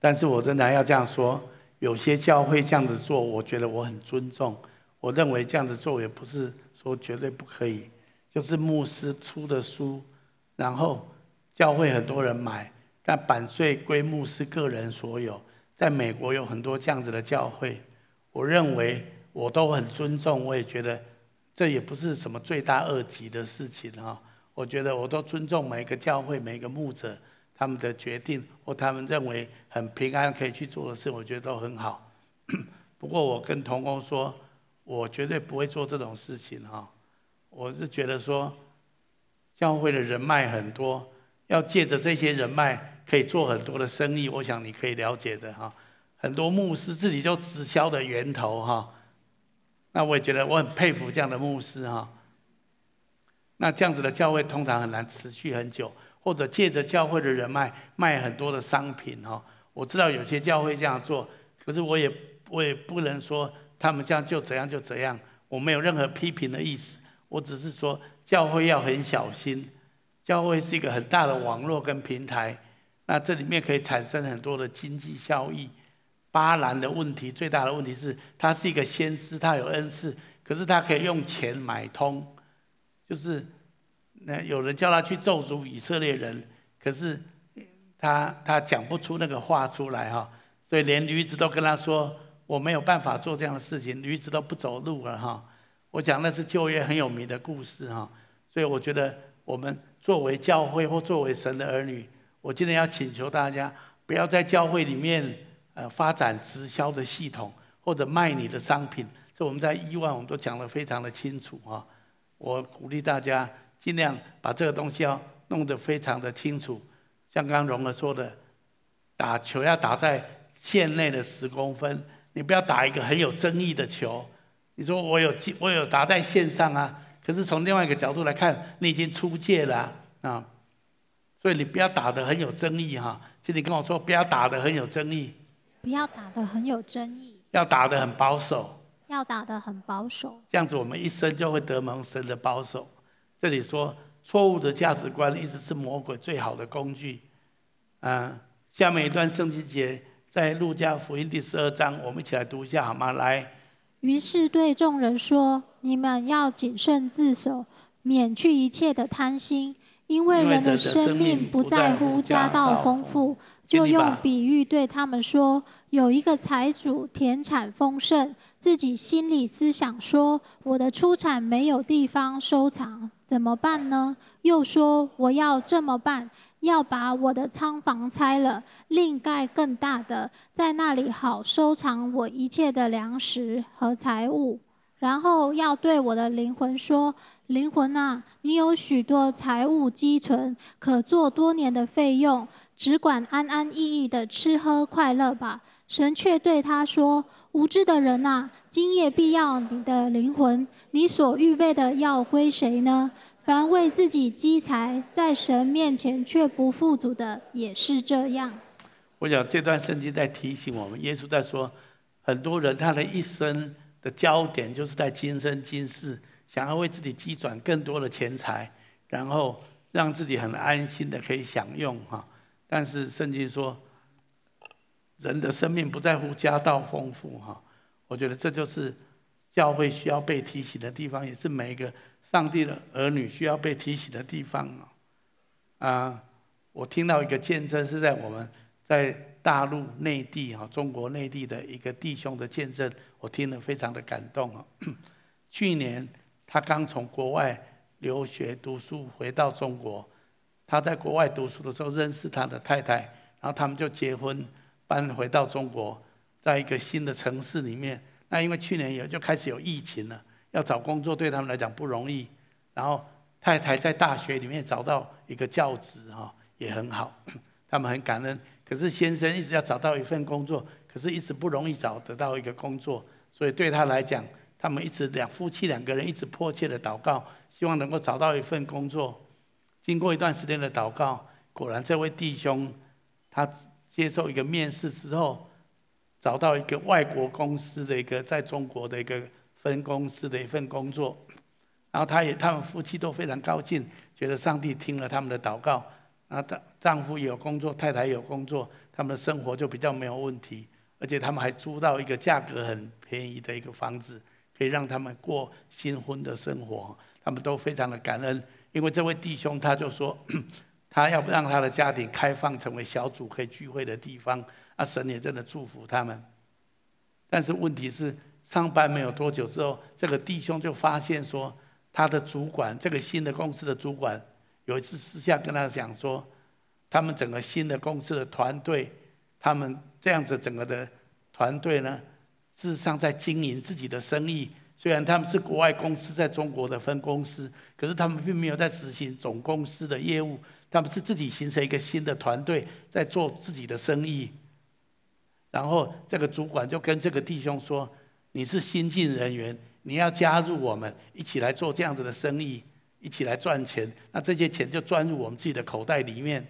但是我仍然要这样说，有些教会这样子做，我觉得我很尊重。我认为这样子做也不是说绝对不可以，就是牧师出的书，然后教会很多人买，但版税归牧师个人所有。在美国有很多这样子的教会，我认为我都很尊重，我也觉得。这也不是什么罪大恶极的事情哈，我觉得我都尊重每一个教会、每一个牧者他们的决定或他们认为很平安可以去做的事，我觉得都很好。不过我跟同工说，我绝对不会做这种事情哈。我是觉得说，教会的人脉很多，要借着这些人脉可以做很多的生意，我想你可以了解的哈。很多牧师自己就直销的源头哈。那我也觉得我很佩服这样的牧师哈。那这样子的教会通常很难持续很久，或者借着教会的人脉卖很多的商品哈。我知道有些教会这样做，可是我也我也不能说他们这样就怎样就怎样，我没有任何批评的意思。我只是说教会要很小心，教会是一个很大的网络跟平台，那这里面可以产生很多的经济效益。巴兰的问题最大的问题是，他是一个先知，他有恩赐，可是他可以用钱买通，就是那有人叫他去咒诅以色列人，可是他他讲不出那个话出来哈，所以连驴子都跟他说，我没有办法做这样的事情，驴子都不走路了哈。我讲那是旧约很有名的故事哈，所以我觉得我们作为教会或作为神的儿女，我今天要请求大家不要在教会里面。呃，发展直销的系统或者卖你的商品，这我们在以往我们都讲得非常的清楚啊。我鼓励大家尽量把这个东西要弄得非常的清楚。像刚刚荣儿说的，打球要打在线内的十公分，你不要打一个很有争议的球。你说我有我有打在线上啊，可是从另外一个角度来看，你已经出界了啊。所以你不要打得很有争议哈。请你跟我说，不要打得很有争议。不要打得很有争议，要打得很保守，要打得很保守，这样子我们一生就会得蒙神的保守。这里说错误的价值观一直是魔鬼最好的工具。嗯，下面一段圣经节在路加福音第十二章，我们一起来读一下好吗？来，于是对众人说：你们要谨慎自守，免去一切的贪心，因为人的生命不在乎家道丰富。就用比喻对他们说：有一个财主田产丰盛，自己心里思想说：我的出产没有地方收藏，怎么办呢？又说：我要这么办，要把我的仓房拆了，另盖更大的，在那里好收藏我一切的粮食和财物。然后要对我的灵魂说：灵魂啊，你有许多财物积存，可做多年的费用。只管安安逸逸的吃喝快乐吧。神却对他说：“无知的人呐，今夜必要你的灵魂，你所预备的要归谁呢？凡为自己积财，在神面前却不富足的，也是这样。我想这段圣经在提醒我们，耶稣在说，很多人他的一生的焦点就是在今生今世，想要为自己积攒更多的钱财，然后让自己很安心的可以享用哈。但是圣经说，人的生命不在乎家道丰富哈。我觉得这就是教会需要被提醒的地方，也是每一个上帝的儿女需要被提醒的地方啊。啊，我听到一个见证是在我们。在大陆内地哈，中国内地的一个弟兄的见证，我听了非常的感动啊。去年他刚从国外留学读书回到中国，他在国外读书的时候认识他的太太，然后他们就结婚搬回到中国，在一个新的城市里面。那因为去年有就开始有疫情了，要找工作对他们来讲不容易。然后太太在大学里面找到一个教职哈，也很好，他们很感恩。可是先生一直要找到一份工作，可是一直不容易找得到一个工作，所以对他来讲，他们一直两夫妻两个人一直迫切的祷告，希望能够找到一份工作。经过一段时间的祷告，果然这位弟兄他接受一个面试之后，找到一个外国公司的一个在中国的一个分公司的一份工作，然后他也他们夫妻都非常高兴，觉得上帝听了他们的祷告。那丈丈夫有工作，太太有工作，他们的生活就比较没有问题，而且他们还租到一个价格很便宜的一个房子，可以让他们过新婚的生活。他们都非常的感恩，因为这位弟兄他就说，他要让他的家庭开放成为小组可以聚会的地方。啊，神也真的祝福他们。但是问题是，上班没有多久之后，这个弟兄就发现说，他的主管，这个新的公司的主管。有一次私下跟他讲说，他们整个新的公司的团队，他们这样子整个的团队呢，事实上在经营自己的生意。虽然他们是国外公司在中国的分公司，可是他们并没有在执行总公司的业务，他们是自己形成一个新的团队，在做自己的生意。然后这个主管就跟这个弟兄说：“你是新进人员，你要加入我们，一起来做这样子的生意。”一起来赚钱，那这些钱就钻入我们自己的口袋里面。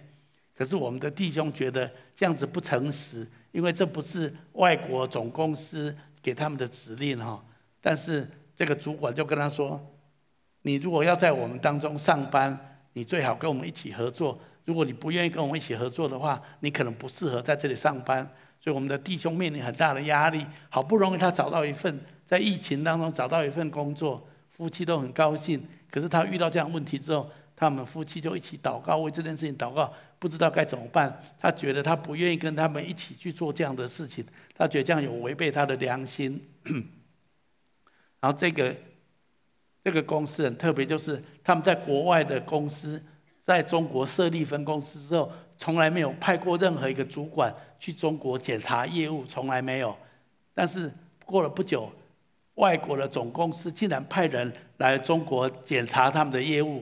可是我们的弟兄觉得这样子不诚实，因为这不是外国总公司给他们的指令哈。但是这个主管就跟他说：“你如果要在我们当中上班，你最好跟我们一起合作。如果你不愿意跟我们一起合作的话，你可能不适合在这里上班。”所以我们的弟兄面临很大的压力。好不容易他找到一份在疫情当中找到一份工作，夫妻都很高兴。可是他遇到这样问题之后，他们夫妻就一起祷告，为这件事情祷告，不知道该怎么办。他觉得他不愿意跟他们一起去做这样的事情，他觉得这样有违背他的良心。然后这个这个公司很特别，就是他们在国外的公司，在中国设立分公司之后，从来没有派过任何一个主管去中国检查业务，从来没有。但是过了不久。外国的总公司竟然派人来中国检查他们的业务，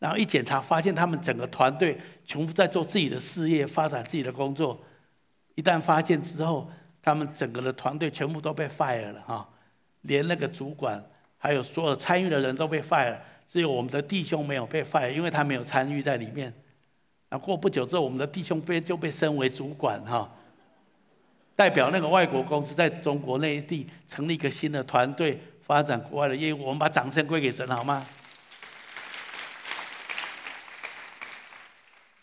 然后一检查发现他们整个团队全部在做自己的事业，发展自己的工作。一旦发现之后，他们整个的团队全部都被 fire 了哈，连那个主管还有所有参与的人都被 fire，只有我们的弟兄没有被 fire，因为他没有参与在里面。然后过不久之后，我们的弟兄被就被升为主管哈。代表那个外国公司在中国内地成立一个新的团队，发展国外的业务。我们把掌声归给神，好吗？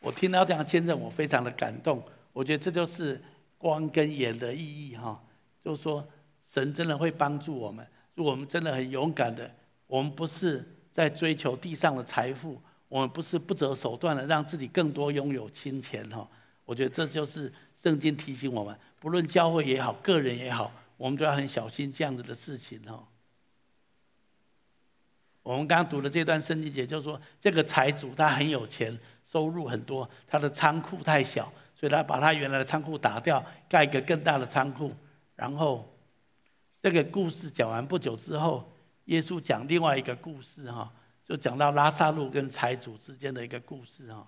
我听到这样见证，我非常的感动。我觉得这就是光跟盐的意义哈，就是说神真的会帮助我们。如果我们真的很勇敢的，我们不是在追求地上的财富，我们不是不择手段的让自己更多拥有金钱哈。我觉得这就是圣经提醒我们。不论教会也好，个人也好，我们都要很小心这样子的事情哈。我们刚刚读的这段圣经节，就是说这个财主他很有钱，收入很多，他的仓库太小，所以他把他原来的仓库打掉，盖一个更大的仓库。然后这个故事讲完不久之后，耶稣讲另外一个故事哈，就讲到拉撒路跟财主之间的一个故事哈。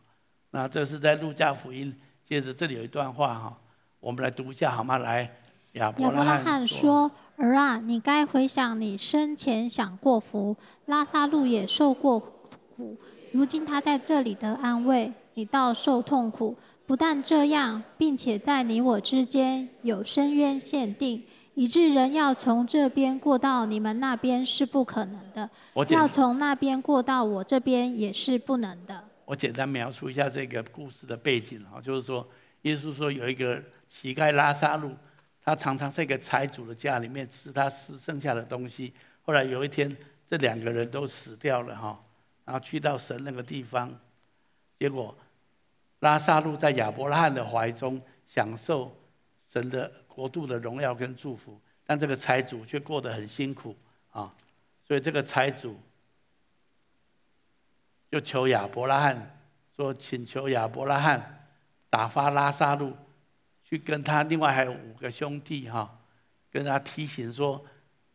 那这是在路加福音，接着这里有一段话哈。我们来读一下好吗？来，亚伯拉罕说：“儿啊，你该回想你生前享过福，拉撒路也受过苦，如今他在这里得安慰，你倒受痛苦。不但这样，并且在你我之间有深渊限定，以致人要从这边过到你们那边是不可能的，要从那边过到我这边也是不能的。”我简单描述一下这个故事的背景啊，就是说，耶稣说有一个乞丐拉撒路。他常常在一个财主的家里面吃他吃剩下的东西。后来有一天，这两个人都死掉了哈，然后去到神那个地方，结果拉撒路在亚伯拉罕的怀中享受神的国度的荣耀跟祝福，但这个财主却过得很辛苦啊。所以这个财主就求亚伯拉罕说：“请求亚伯拉罕打发拉撒路。”去跟他，另外还有五个兄弟哈，跟他提醒说，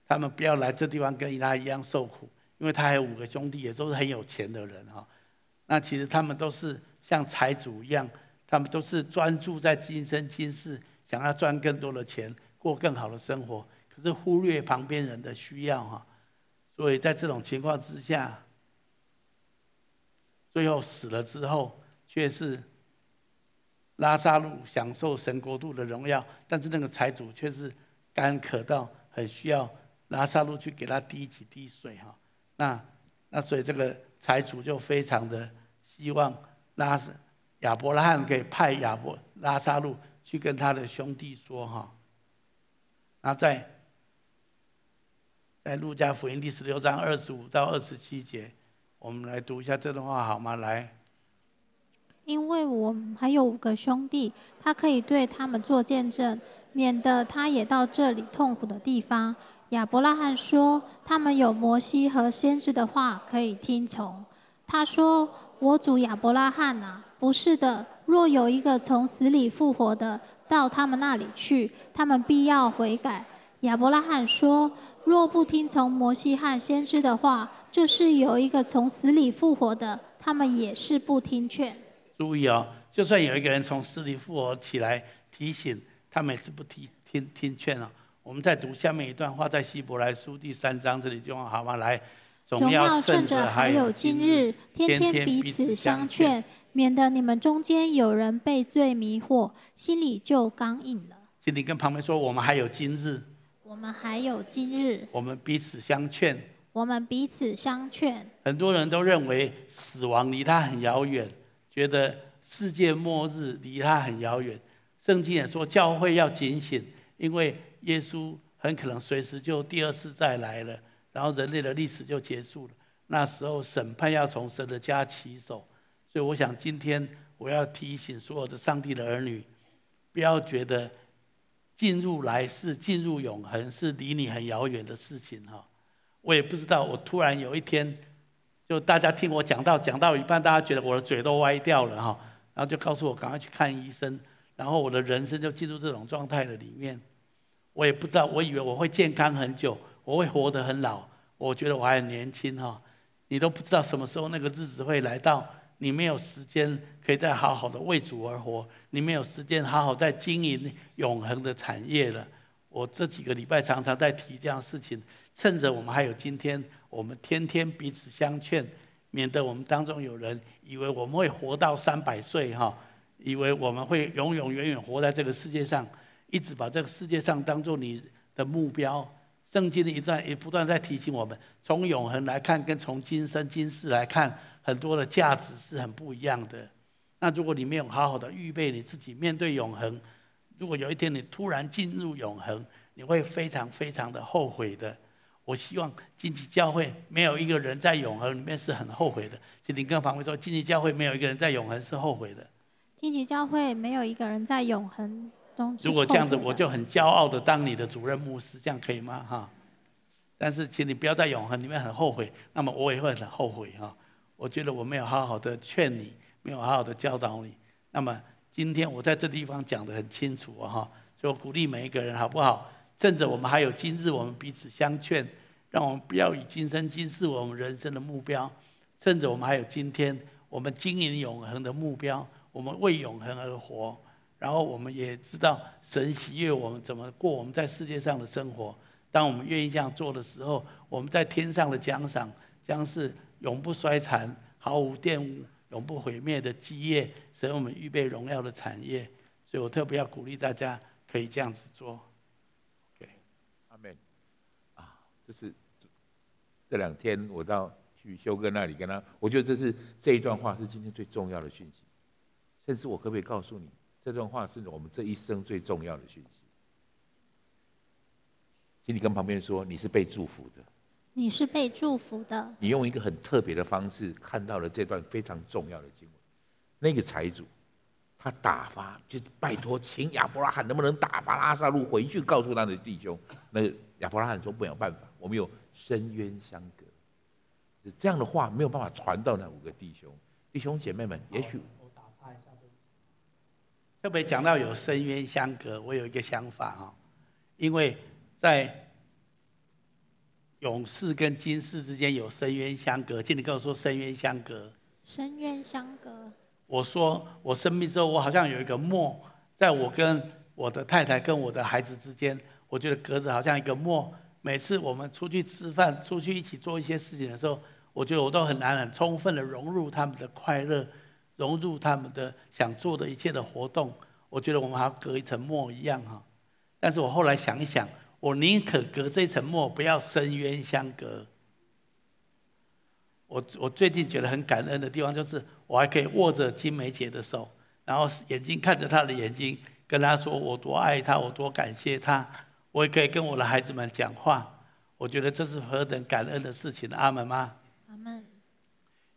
他们不要来这地方跟他一样受苦，因为他还有五个兄弟，也都是很有钱的人哈。那其实他们都是像财主一样，他们都是专注在今生今世，想要赚更多的钱，过更好的生活，可是忽略旁边人的需要哈。所以在这种情况之下，最后死了之后，却是。拉萨路享受神国度的荣耀，但是那个财主却是干渴到很需要拉萨路去给他滴几滴水哈。那那所以这个财主就非常的希望拉亚伯拉罕可以派亚伯拉撒路去跟他的兄弟说哈。那在在路加福音第十六章二十五到二十七节，我们来读一下这段话好吗？来。因为我还有五个兄弟，他可以对他们做见证，免得他也到这里痛苦的地方。亚伯拉罕说：“他们有摩西和先知的话可以听从。”他说：“我主亚伯拉罕啊，不是的，若有一个从死里复活的到他们那里去，他们必要悔改。”亚伯拉罕说：“若不听从摩西和先知的话，就是有一个从死里复活的，他们也是不听劝。”注意哦，就算有一个人从死里复活起来提醒，他们也是不听听听劝哦。我们再读下面一段话，在希伯来书第三章这里就好吗？来，总要趁着还有今日，天天彼此相劝，免得你们中间有人被罪迷惑，心里就刚硬了。请你跟旁边说，我们还有今日，我们还有今日，我们彼此相劝，我们彼此相劝。很多人都认为死亡离他很遥远。觉得世界末日离他很遥远，圣经也说教会要警醒，因为耶稣很可能随时就第二次再来了，然后人类的历史就结束了。那时候审判要从神的家起手，所以我想今天我要提醒所有的上帝的儿女，不要觉得进入来世、进入永恒是离你很遥远的事情哈。我也不知道，我突然有一天。就大家听我讲到讲到一半，大家觉得我的嘴都歪掉了哈，然后就告诉我赶快去看医生，然后我的人生就进入这种状态的里面。我也不知道，我以为我会健康很久，我会活得很老，我觉得我还很年轻哈。你都不知道什么时候那个日子会来到，你没有时间可以再好好的为主而活，你没有时间好好在经营永恒的产业了。我这几个礼拜常常在提这样事情，趁着我们还有今天。我们天天彼此相劝，免得我们当中有人以为我们会活到三百岁哈，以为我们会永永远远活在这个世界上，一直把这个世界上当做你的目标。圣经的一段也不断在提醒我们，从永恒来看，跟从今生今世来看，很多的价值是很不一样的。那如果你没有好好的预备你自己面对永恒，如果有一天你突然进入永恒，你会非常非常的后悔的。我希望荆棘教会没有一个人在永恒里面是很后悔的。请你跟旁边说，荆棘教会没有一个人在永恒是后悔的。荆棘教会没有一个人在永恒中。如果这样子，我就很骄傲的当你的主任牧师，这样可以吗？哈。但是，请你不要在永恒里面很后悔，那么我也会很后悔哈。我觉得我没有好好的劝你，没有好好的教导你。那么今天我在这地方讲的很清楚啊哈，就鼓励每一个人好不好？趁着我们还有今日，我们彼此相劝，让我们不要以今生今世为我们人生的目标。趁着我们还有今天，我们经营永恒的目标，我们为永恒而活。然后我们也知道神喜悦我们怎么过我们在世界上的生活。当我们愿意这样做的时候，我们在天上的奖赏将是永不衰残、毫无玷污、永不毁灭的基业，神我们预备荣耀的产业。所以我特别要鼓励大家可以这样子做。OK，阿门。啊，这是这两天我到去修哥那里跟他，我觉得这是这一段话是今天最重要的讯息。甚至我可不可以告诉你，这段话是我们这一生最重要的讯息？请你跟旁边说，你是被祝福的。你是被祝福的。你用一个很特别的方式看到了这段非常重要的经文。那个财主，他打发，就拜托，请亚伯拉罕能不能打发拉萨路回去，告诉他的弟兄。那亚伯拉罕说没有办法，我们有深渊相隔。这样的话没有办法传到那五个弟兄。弟兄姐妹们，也许特别讲到有深渊相隔，我有一个想法啊，因为。在勇士跟金世之间有深渊相隔，请你跟我说深渊相隔。深渊相隔。我说我生病之后，我好像有一个膜，在我跟我的太太跟我的孩子之间，我觉得隔着好像一个膜。每次我们出去吃饭，出去一起做一些事情的时候，我觉得我都很难很充分的融入他们的快乐，融入他们的想做的一切的活动。我觉得我们好像隔一层膜一样哈。但是我后来想一想。我宁可隔这层膜，不要深渊相隔。我我最近觉得很感恩的地方，就是我还可以握着金梅姐的手，然后眼睛看着她的眼睛，跟她说我多爱她，我多感谢她。我也可以跟我的孩子们讲话，我觉得这是何等感恩的事情。阿门吗？阿门。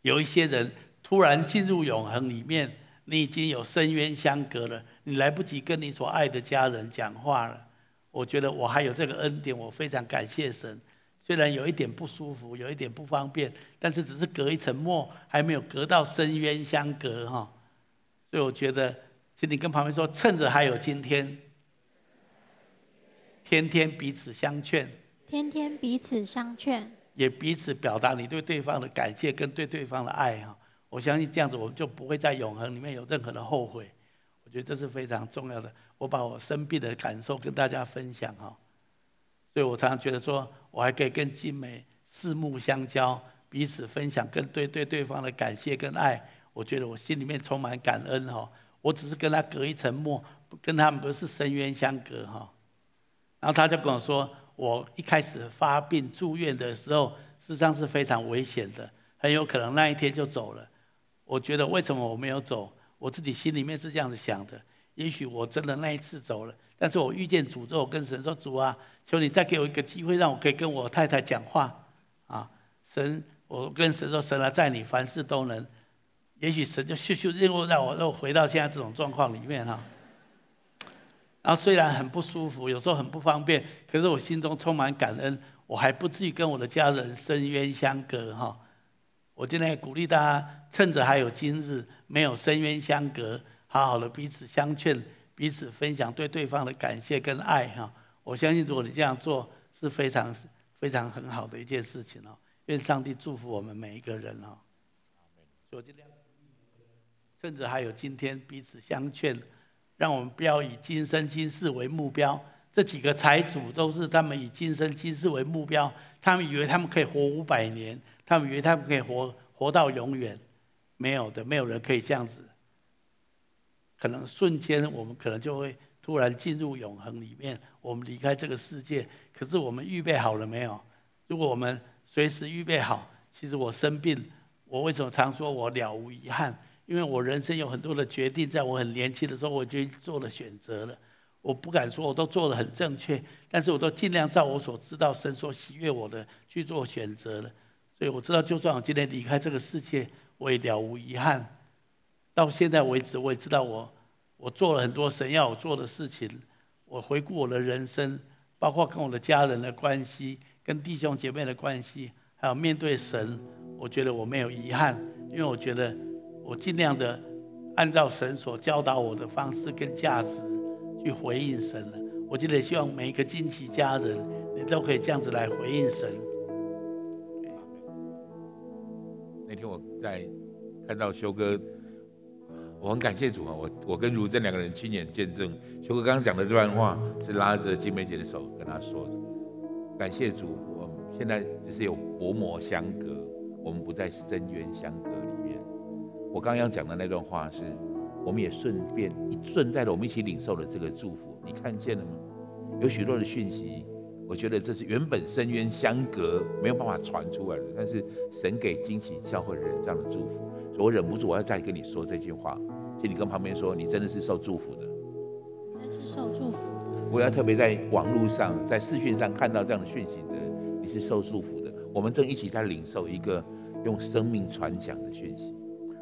有一些人突然进入永恒里面，你已经有深渊相隔了，你来不及跟你所爱的家人讲话了。我觉得我还有这个恩典，我非常感谢神。虽然有一点不舒服，有一点不方便，但是只是隔一层膜，还没有隔到深渊相隔哈。所以我觉得，请你跟旁边说，趁着还有今天，天天彼此相劝，天天彼此相劝，也彼此表达你对对方的感谢跟对对方的爱哈。我相信这样子，我就不会在永恒里面有任何的后悔。我觉得这是非常重要的。我把我生病的感受跟大家分享哈，所以我常常觉得说，我还可以跟金梅四目相交，彼此分享跟对对对方的感谢跟爱。我觉得我心里面充满感恩哈。我只是跟他隔一层膜，跟他们不是深渊相隔哈。然后他就跟我说，我一开始发病住院的时候，事实上是非常危险的，很有可能那一天就走了。我觉得为什么我没有走？我自己心里面是这样子想的。也许我真的那一次走了，但是我遇见主之后，跟神说：“主啊，求你再给我一个机会，让我可以跟我太太讲话。”啊，神，我跟神说：“神啊，在你凡事都能。”也许神就咻咻任务让我又回到现在这种状况里面哈。然后虽然很不舒服，有时候很不方便，可是我心中充满感恩，我还不至于跟我的家人深渊相隔哈。我今天也鼓励大家，趁着还有今日，没有深渊相隔。好好的彼此相劝，彼此分享对对方的感谢跟爱哈。我相信如果你这样做是非常非常很好的一件事情哦。愿上帝祝福我们每一个人哦。所以尽量趁着还有今天彼此相劝，让我们不要以今生今世为目标。这几个财主都是他们以今生今世为目标，他们以为他们可以活五百年，他们以为他们可以活活到永远，没有的，没有人可以这样子。可能瞬间，我们可能就会突然进入永恒里面，我们离开这个世界。可是我们预备好了没有？如果我们随时预备好，其实我生病，我为什么常说我了无遗憾？因为我人生有很多的决定，在我很年轻的时候我就做了选择了。我不敢说我都做得很正确，但是我都尽量照我所知道、神所喜悦我的去做选择了。所以我知道，就算我今天离开这个世界，我也了无遗憾。到现在为止，我也知道我我做了很多神要我做的事情。我回顾我的人生，包括跟我的家人的关系、跟弟兄姐妹的关系，还有面对神，我觉得我没有遗憾，因为我觉得我尽量的按照神所教导我的方式跟价值去回应神了。我今天希望每一个金奇家人，你都可以这样子来回应神。那天我在看到修哥。我很感谢主啊！我我跟如真两个人亲眼见证，修哥刚刚讲的这段话是拉着金梅姐的手跟她说的。感谢主，我们现在只是有薄膜相隔，我们不在深渊相隔里面。我刚刚讲的那段话是，我们也顺便一顺带着我们一起领受了这个祝福，你看见了吗？有许多的讯息，我觉得这是原本深渊相隔没有办法传出来的，但是神给惊奇教会的人这样的祝福。所以我忍不住，我要再跟你说这句话，请你跟旁边说，你真的是受祝福的，真是受祝福的。我要特别在网络上、在视讯上看到这样的讯息的人，你是受祝福的。我们正一起在领受一个用生命传讲的讯息。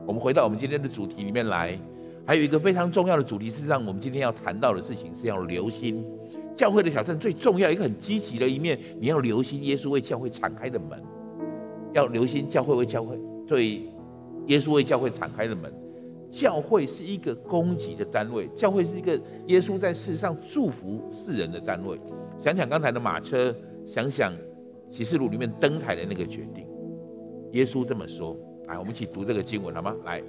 我们回到我们今天的主题里面来，还有一个非常重要的主题，是让我们今天要谈到的事情是要留心教会的挑战。最重要一个很积极的一面，你要留心耶稣为教会敞开的门，要留心教会为教会对。耶稣为教会敞开的门，教会是一个供给的单位，教会是一个耶稣在世上祝福世人的单位。想想刚才的马车，想想启示录里面登台的那个决定，耶稣这么说：来，我们一起读这个经文好吗？来，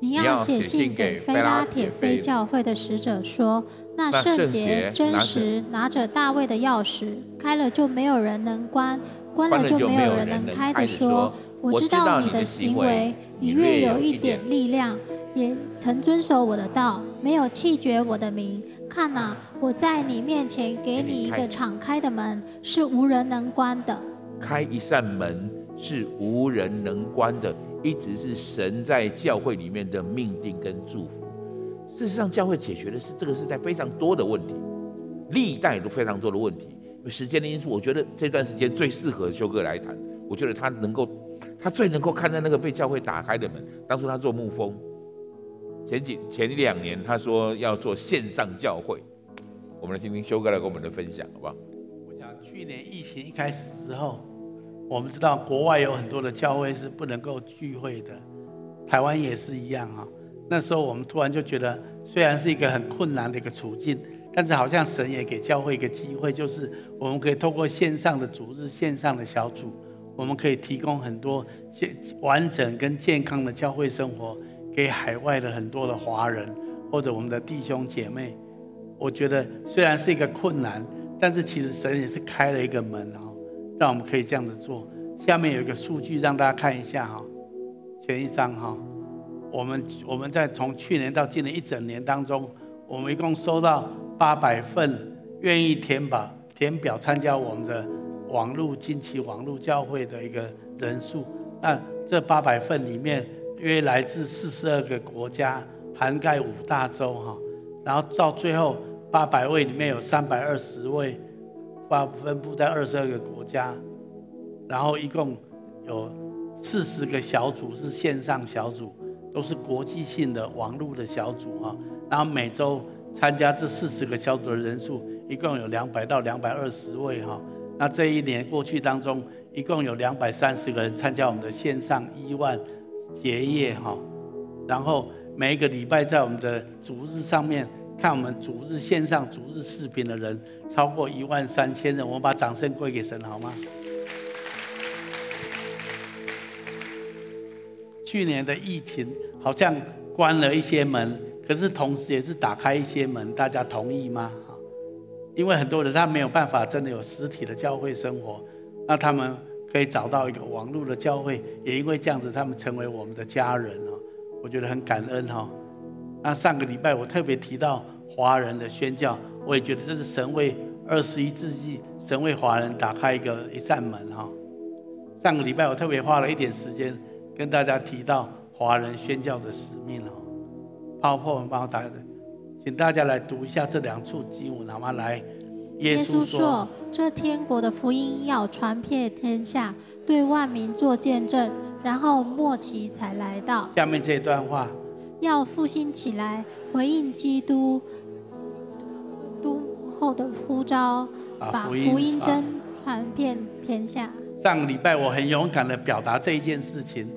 你要写信给非拉铁非教会的使者说，那圣洁真实拿着大卫的钥匙，开了就没有人能关，关了就没有人能开的说。我知道你的行为，你越有一点力量，也曾遵守我的道，没有弃绝我的名。看哪，我在你面前给你一个敞开的门，是无人能关的。开一扇门是无人能关的，一直是神在教会里面的命定跟祝福。事实上，教会解决的是这个时代非常多的问题，历代都非常多的问题。因为时间的因素，我觉得这段时间最适合修哥来谈。我觉得他能够。他最能够看到那个被教会打开的门。当初他做牧风，前几前两年他说要做线上教会，我们来听听修哥来跟我们的分享，好不好？我想去年疫情一开始之后，我们知道国外有很多的教会是不能够聚会的，台湾也是一样啊。那时候我们突然就觉得，虽然是一个很困难的一个处境，但是好像神也给教会一个机会，就是我们可以透过线上的主日、线上的小组。我们可以提供很多健完整跟健康的教会生活给海外的很多的华人或者我们的弟兄姐妹。我觉得虽然是一个困难，但是其实神也是开了一个门啊，让我们可以这样子做。下面有一个数据让大家看一下哈，前一张哈，我们我们在从去年到今年一整年当中，我们一共收到八百份愿意填表填表参加我们的。网络近期网络教会的一个人数，那这八百份里面，约来自四十二个国家，涵盖五大洲哈。然后到最后八百位里面有三百二十位，发分布在二十二个国家，然后一共有四十个小组是线上小组，都是国际性的网络的小组哈。然后每周参加这四十个小组的人数，一共有两百到两百二十位哈。那这一年过去当中，一共有两百三十个人参加我们的线上亿万结业哈，然后每一个礼拜在我们的主日上面看我们主日线上主日视频的人超过一万三千人，我们把掌声归给神好吗？去年的疫情好像关了一些门，可是同时也是打开一些门，大家同意吗？因为很多人他没有办法真的有实体的教会生活，那他们可以找到一个网络的教会，也因为这样子，他们成为我们的家人啊，我觉得很感恩哈。那上个礼拜我特别提到华人的宣教，我也觉得这是神为二十一世纪神为华人打开一个一扇门哈。上个礼拜我特别花了一点时间跟大家提到华人宣教的使命哈。泡泡们帮我打开。请大家来读一下这两处经文，好吗？来，耶稣说：“这天国的福音要传遍天下，对万民做见证，然后末期才来到。”下面这段话，要复兴起来，回应基督都后的呼召，把福音真传遍天下。上个礼拜我很勇敢的表达这一件事情，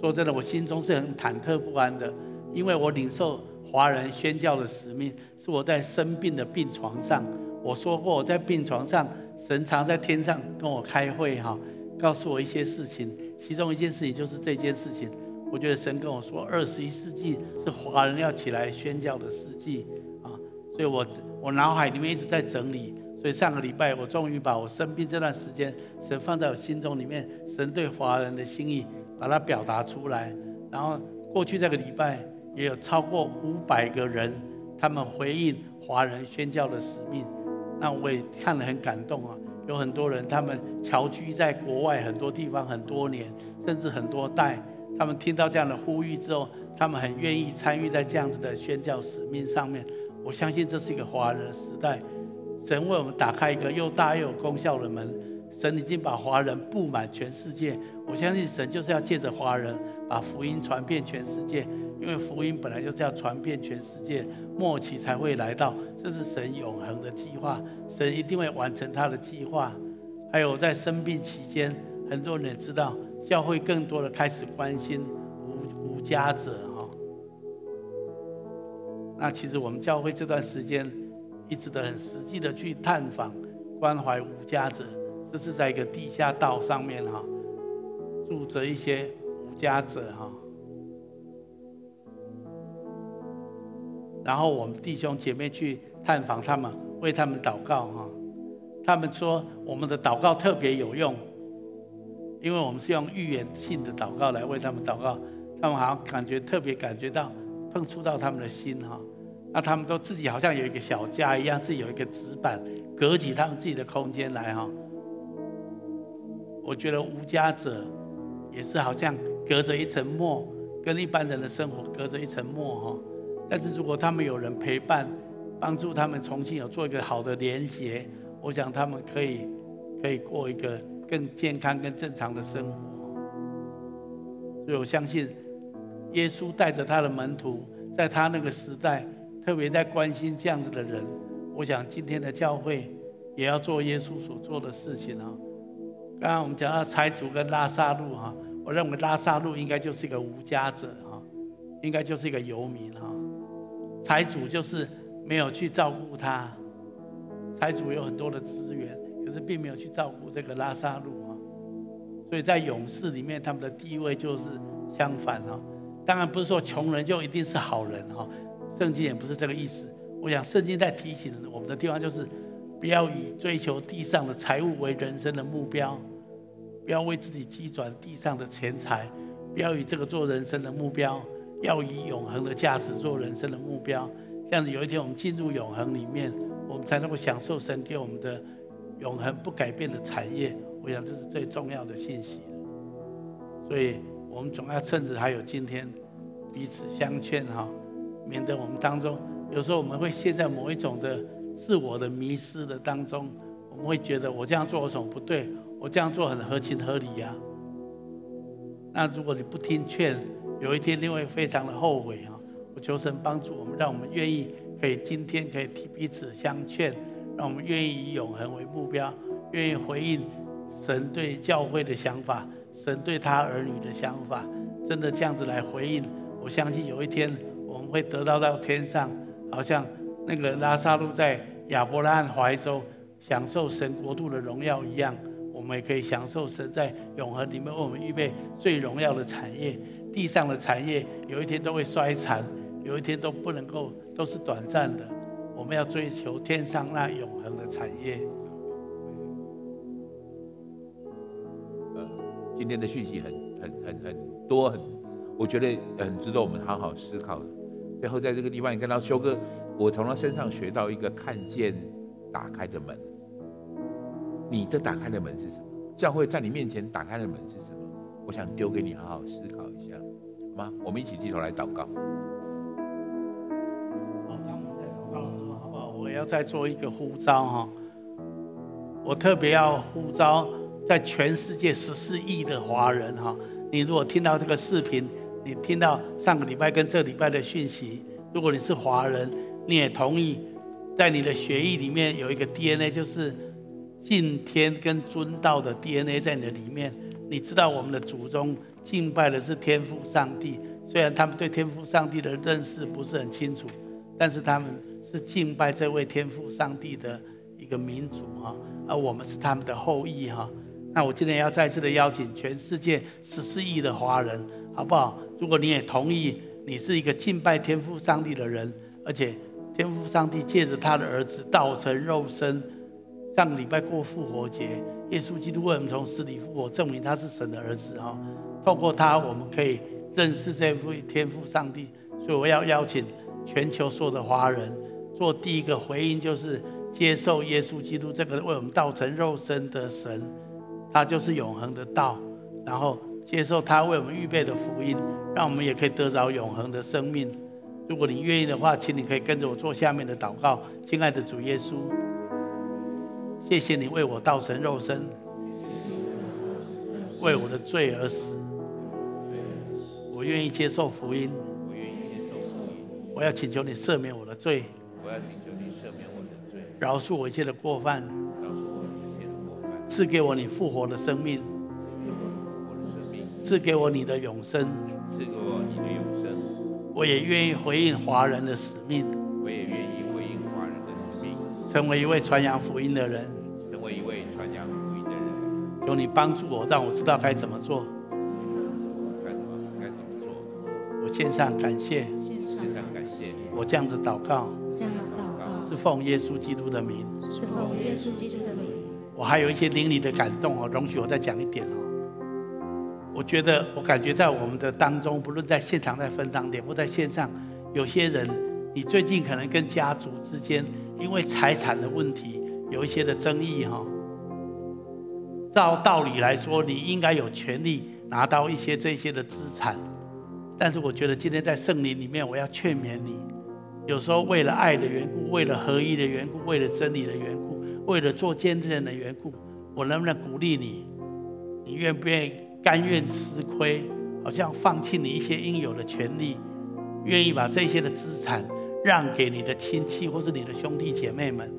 说真的，我心中是很忐忑不安的，因为我领受。华人宣教的使命是我在生病的病床上，我说过我在病床上，神常在天上跟我开会哈，告诉我一些事情，其中一件事情就是这件事情，我觉得神跟我说，二十一世纪是华人要起来宣教的世纪啊，所以我我脑海里面一直在整理。所以上个礼拜，我终于把我生病这段时间，神放在我心中里面，神对华人的心意，把它表达出来。然后过去这个礼拜，也有超过五百个人，他们回应华人宣教的使命。那我也看了很感动啊，有很多人，他们侨居在国外很多地方很多年，甚至很多代，他们听到这样的呼吁之后，他们很愿意参与在这样子的宣教使命上面。我相信这是一个华人的时代。神为我们打开一个又大又有功效的门，神已经把华人布满全世界。我相信神就是要借着华人把福音传遍全世界，因为福音本来就是要传遍全世界，末期才会来到，这是神永恒的计划，神一定会完成他的计划。还有在生病期间，很多人也知道，教会更多的开始关心无无家者哈。那其实我们教会这段时间。一直的很实际的去探访、关怀无家者，这是在一个地下道上面哈，住着一些无家者哈。然后我们弟兄姐妹去探访他们，为他们祷告哈。他们说我们的祷告特别有用，因为我们是用预言性的祷告来为他们祷告，他们好像感觉特别感觉到碰触到他们的心哈。那他们都自己好像有一个小家一样，自己有一个纸板隔起他们自己的空间来哈。我觉得无家者也是好像隔着一层膜，跟一般人的生活隔着一层膜哈。但是如果他们有人陪伴，帮助他们重新有做一个好的连结，我想他们可以可以过一个更健康、更正常的生活。所以我相信耶稣带着他的门徒，在他那个时代。特别在关心这样子的人，我想今天的教会也要做耶稣所做的事情啊。刚刚我们讲到财主跟拉撒路哈，我认为拉撒路应该就是一个无家者哈，应该就是一个游民哈。财主就是没有去照顾他，财主有很多的资源，可是并没有去照顾这个拉萨路啊。所以在勇士里面，他们的地位就是相反啊。当然不是说穷人就一定是好人哈。圣经也不是这个意思。我想圣经在提醒我们的地方就是，不要以追求地上的财物为人生的目标，不要为自己积攒地上的钱财，不要以这个做人生的目标，要以永恒的价值做人生的目标。这样子有一天我们进入永恒里面，我们才能够享受神给我们的永恒不改变的产业。我想这是最重要的信息。所以我们总要趁着还有今天，彼此相劝哈。免得我们当中有时候我们会陷在某一种的自我的迷失的当中，我们会觉得我这样做有什么不对？我这样做很合情合理呀。那如果你不听劝，有一天你会非常的后悔啊！我求神帮助我们，让我们愿意可以今天可以替彼此相劝，让我们愿意以永恒为目标，愿意回应神对教会的想法，神对他儿女的想法，真的这样子来回应。我相信有一天。我们会得到到天上，好像那个拉撒路在亚伯拉罕怀中享受神国度的荣耀一样，我们也可以享受神在永恒里面为我们预备最荣耀的产业。地上的产业有一天都会衰残，有一天都不能够都是短暂的。我们要追求天上那永恒的产业。呃，今天的讯息很很很很多，很我觉得很值得我们好好思考。最后，在这个地方，你看到修哥，我从他身上学到一个看见打开的门。你的打开的门是什么？教会在你面前打开的门是什么？我想丢给你，好好思考一下，好吗？我们一起低头来祷告。要再做一个呼召哈。我特别要呼召在全世界十四亿的华人哈。你如果听到这个视频。你听到上个礼拜跟这礼拜的讯息，如果你是华人，你也同意，在你的血液里面有一个 DNA，就是敬天跟尊道的 DNA 在你的里面。你知道我们的祖宗敬拜的是天父上帝，虽然他们对天父上帝的认识不是很清楚，但是他们是敬拜这位天父上帝的一个民族哈，而我们是他们的后裔哈。那我今天要再次的邀请全世界十四亿的华人，好不好？如果你也同意，你是一个敬拜天父上帝的人，而且天父上帝借着他的儿子道成肉身，上个礼拜过复活节，耶稣基督为我们从死里复活，证明他是神的儿子哈。透过他，我们可以认识这位天父上帝。所以我要邀请全球所有的华人做第一个回应，就是接受耶稣基督这个为我们道成肉身的神。他就是永恒的道，然后接受他为我们预备的福音，让我们也可以得着永恒的生命。如果你愿意的话，请你可以跟着我做下面的祷告。亲爱的主耶稣，谢谢你为我道成肉身，为我的罪而死。我愿意接受福音，我愿意接受福音。我要请求你赦免我的罪，我要请求你赦免我的罪，饶恕我一切的过犯。饶恕我一切的过犯赐给我你复活的生命，赐给我你的永生，赐给我你的永生。我也愿意回应华人的使命，我也愿意回应华人的使命，成为一位传扬福音的人，成为一位传扬福音的人。求你帮助我，让我知道该怎么做。该怎么该怎么做？我献上感谢，献上感谢。我这样子祷告，这样子祷告，是奉耶稣基督的名，是奉耶稣基督的名。我还有一些灵里的感动哦，容许我再讲一点哦。我觉得，我感觉在我们的当中，不论在现场、在分堂点或在线上，有些人，你最近可能跟家族之间因为财产的问题有一些的争议哈。照道理来说，你应该有权利拿到一些这些的资产，但是我觉得今天在圣灵里面，我要劝勉你，有时候为了爱的缘故，为了合一的缘故，为了真理的缘故。为了做见证的缘故，我能不能鼓励你？你愿不愿意甘愿吃亏？好像放弃你一些应有的权利，愿意把这些的资产让给你的亲戚或是你的兄弟姐妹们？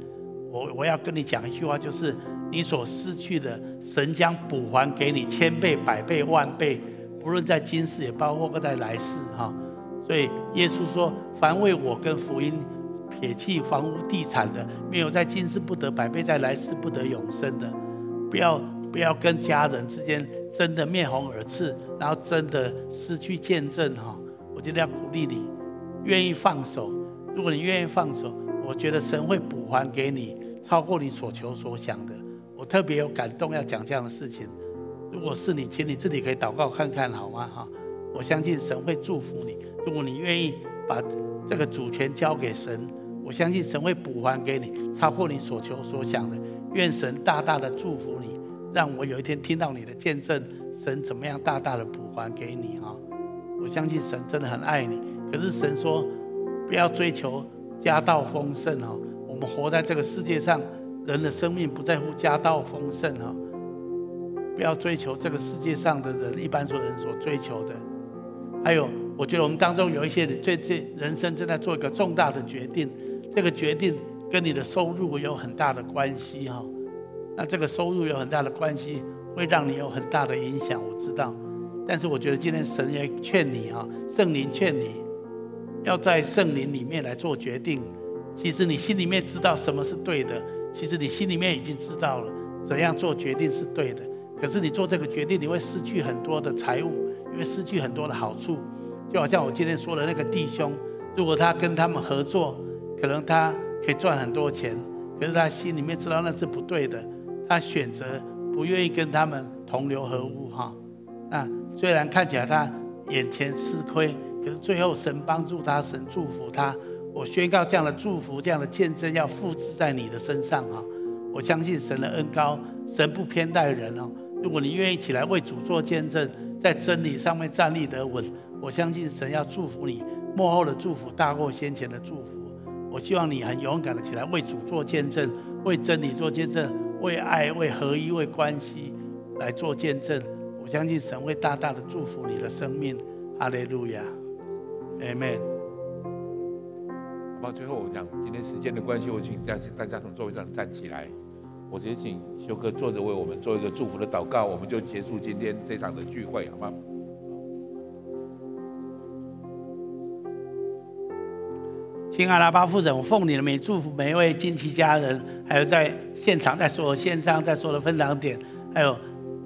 我我要跟你讲一句话，就是你所失去的，神将补还给你千倍、百倍、万倍，不论在今世也包括在来世哈。所以耶稣说：“凡为我跟福音。”撇弃房屋地产的，没有在今世不得百倍，在来世不得永生的，不要不要跟家人之间争得面红耳赤，然后真的失去见证哈。我觉得要鼓励你，愿意放手。如果你愿意放手，我觉得神会补还给你超过你所求所想的。我特别有感动，要讲这样的事情。如果是你，请你自己可以祷告看看好吗？哈，我相信神会祝福你。如果你愿意把这个主权交给神。我相信神会补还给你，超过你所求所想的。愿神大大的祝福你，让我有一天听到你的见证，神怎么样大大的补还给你啊！我相信神真的很爱你。可是神说，不要追求家道丰盛哦。我们活在这个世界上，人的生命不在乎家道丰盛哦。不要追求这个世界上的人，一般所人所追求的。还有，我觉得我们当中有一些人，最近人生正在做一个重大的决定。这个决定跟你的收入有很大的关系哈，那这个收入有很大的关系，会让你有很大的影响，我知道。但是我觉得今天神也劝你哈，圣灵劝你，要在圣灵里面来做决定。其实你心里面知道什么是对的，其实你心里面已经知道了怎样做决定是对的。可是你做这个决定，你会失去很多的财物，因为失去很多的好处。就好像我今天说的那个弟兄，如果他跟他们合作。可能他可以赚很多钱，可是他心里面知道那是不对的，他选择不愿意跟他们同流合污哈。那虽然看起来他眼前吃亏，可是最后神帮助他，神祝福他。我宣告这样的祝福，这样的见证要复制在你的身上哈。我相信神的恩高，神不偏待人哦。如果你愿意起来为主做见证，在真理上面站立得稳，我相信神要祝福你，幕后的祝福大过先前的祝福。我希望你很勇敢的起来，为主做见证，为真理做见证，为爱、为合一、为关系来做见证。我相信神会大大的祝福你的生命。哈利路亚，Amen。好，最后我讲，今天时间的关系，我请大大家从座位上站起来。我直接请修哥坐着为我们做一个祝福的祷告，我们就结束今天这场的聚会，好吗？亲爱的阿爸父神，我奉你的名祝福每一位金奇家人，还有在现场、在所有线上、在所有的分堂点，还有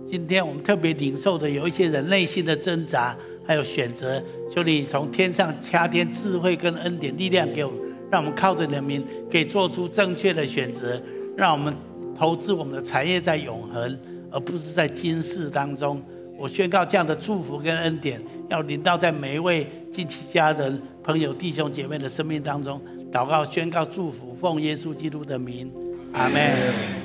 今天我们特别领受的有一些人内心的挣扎，还有选择，求你从天上加添智慧跟恩典力量给我们，让我们靠着你的名可以做出正确的选择，让我们投资我们的产业在永恒，而不是在今世当中。我宣告这样的祝福跟恩典，要临到在每一位亲戚家人、朋友、弟兄姐妹的生命当中。祷告、宣告、祝福，奉耶稣基督的名，阿门。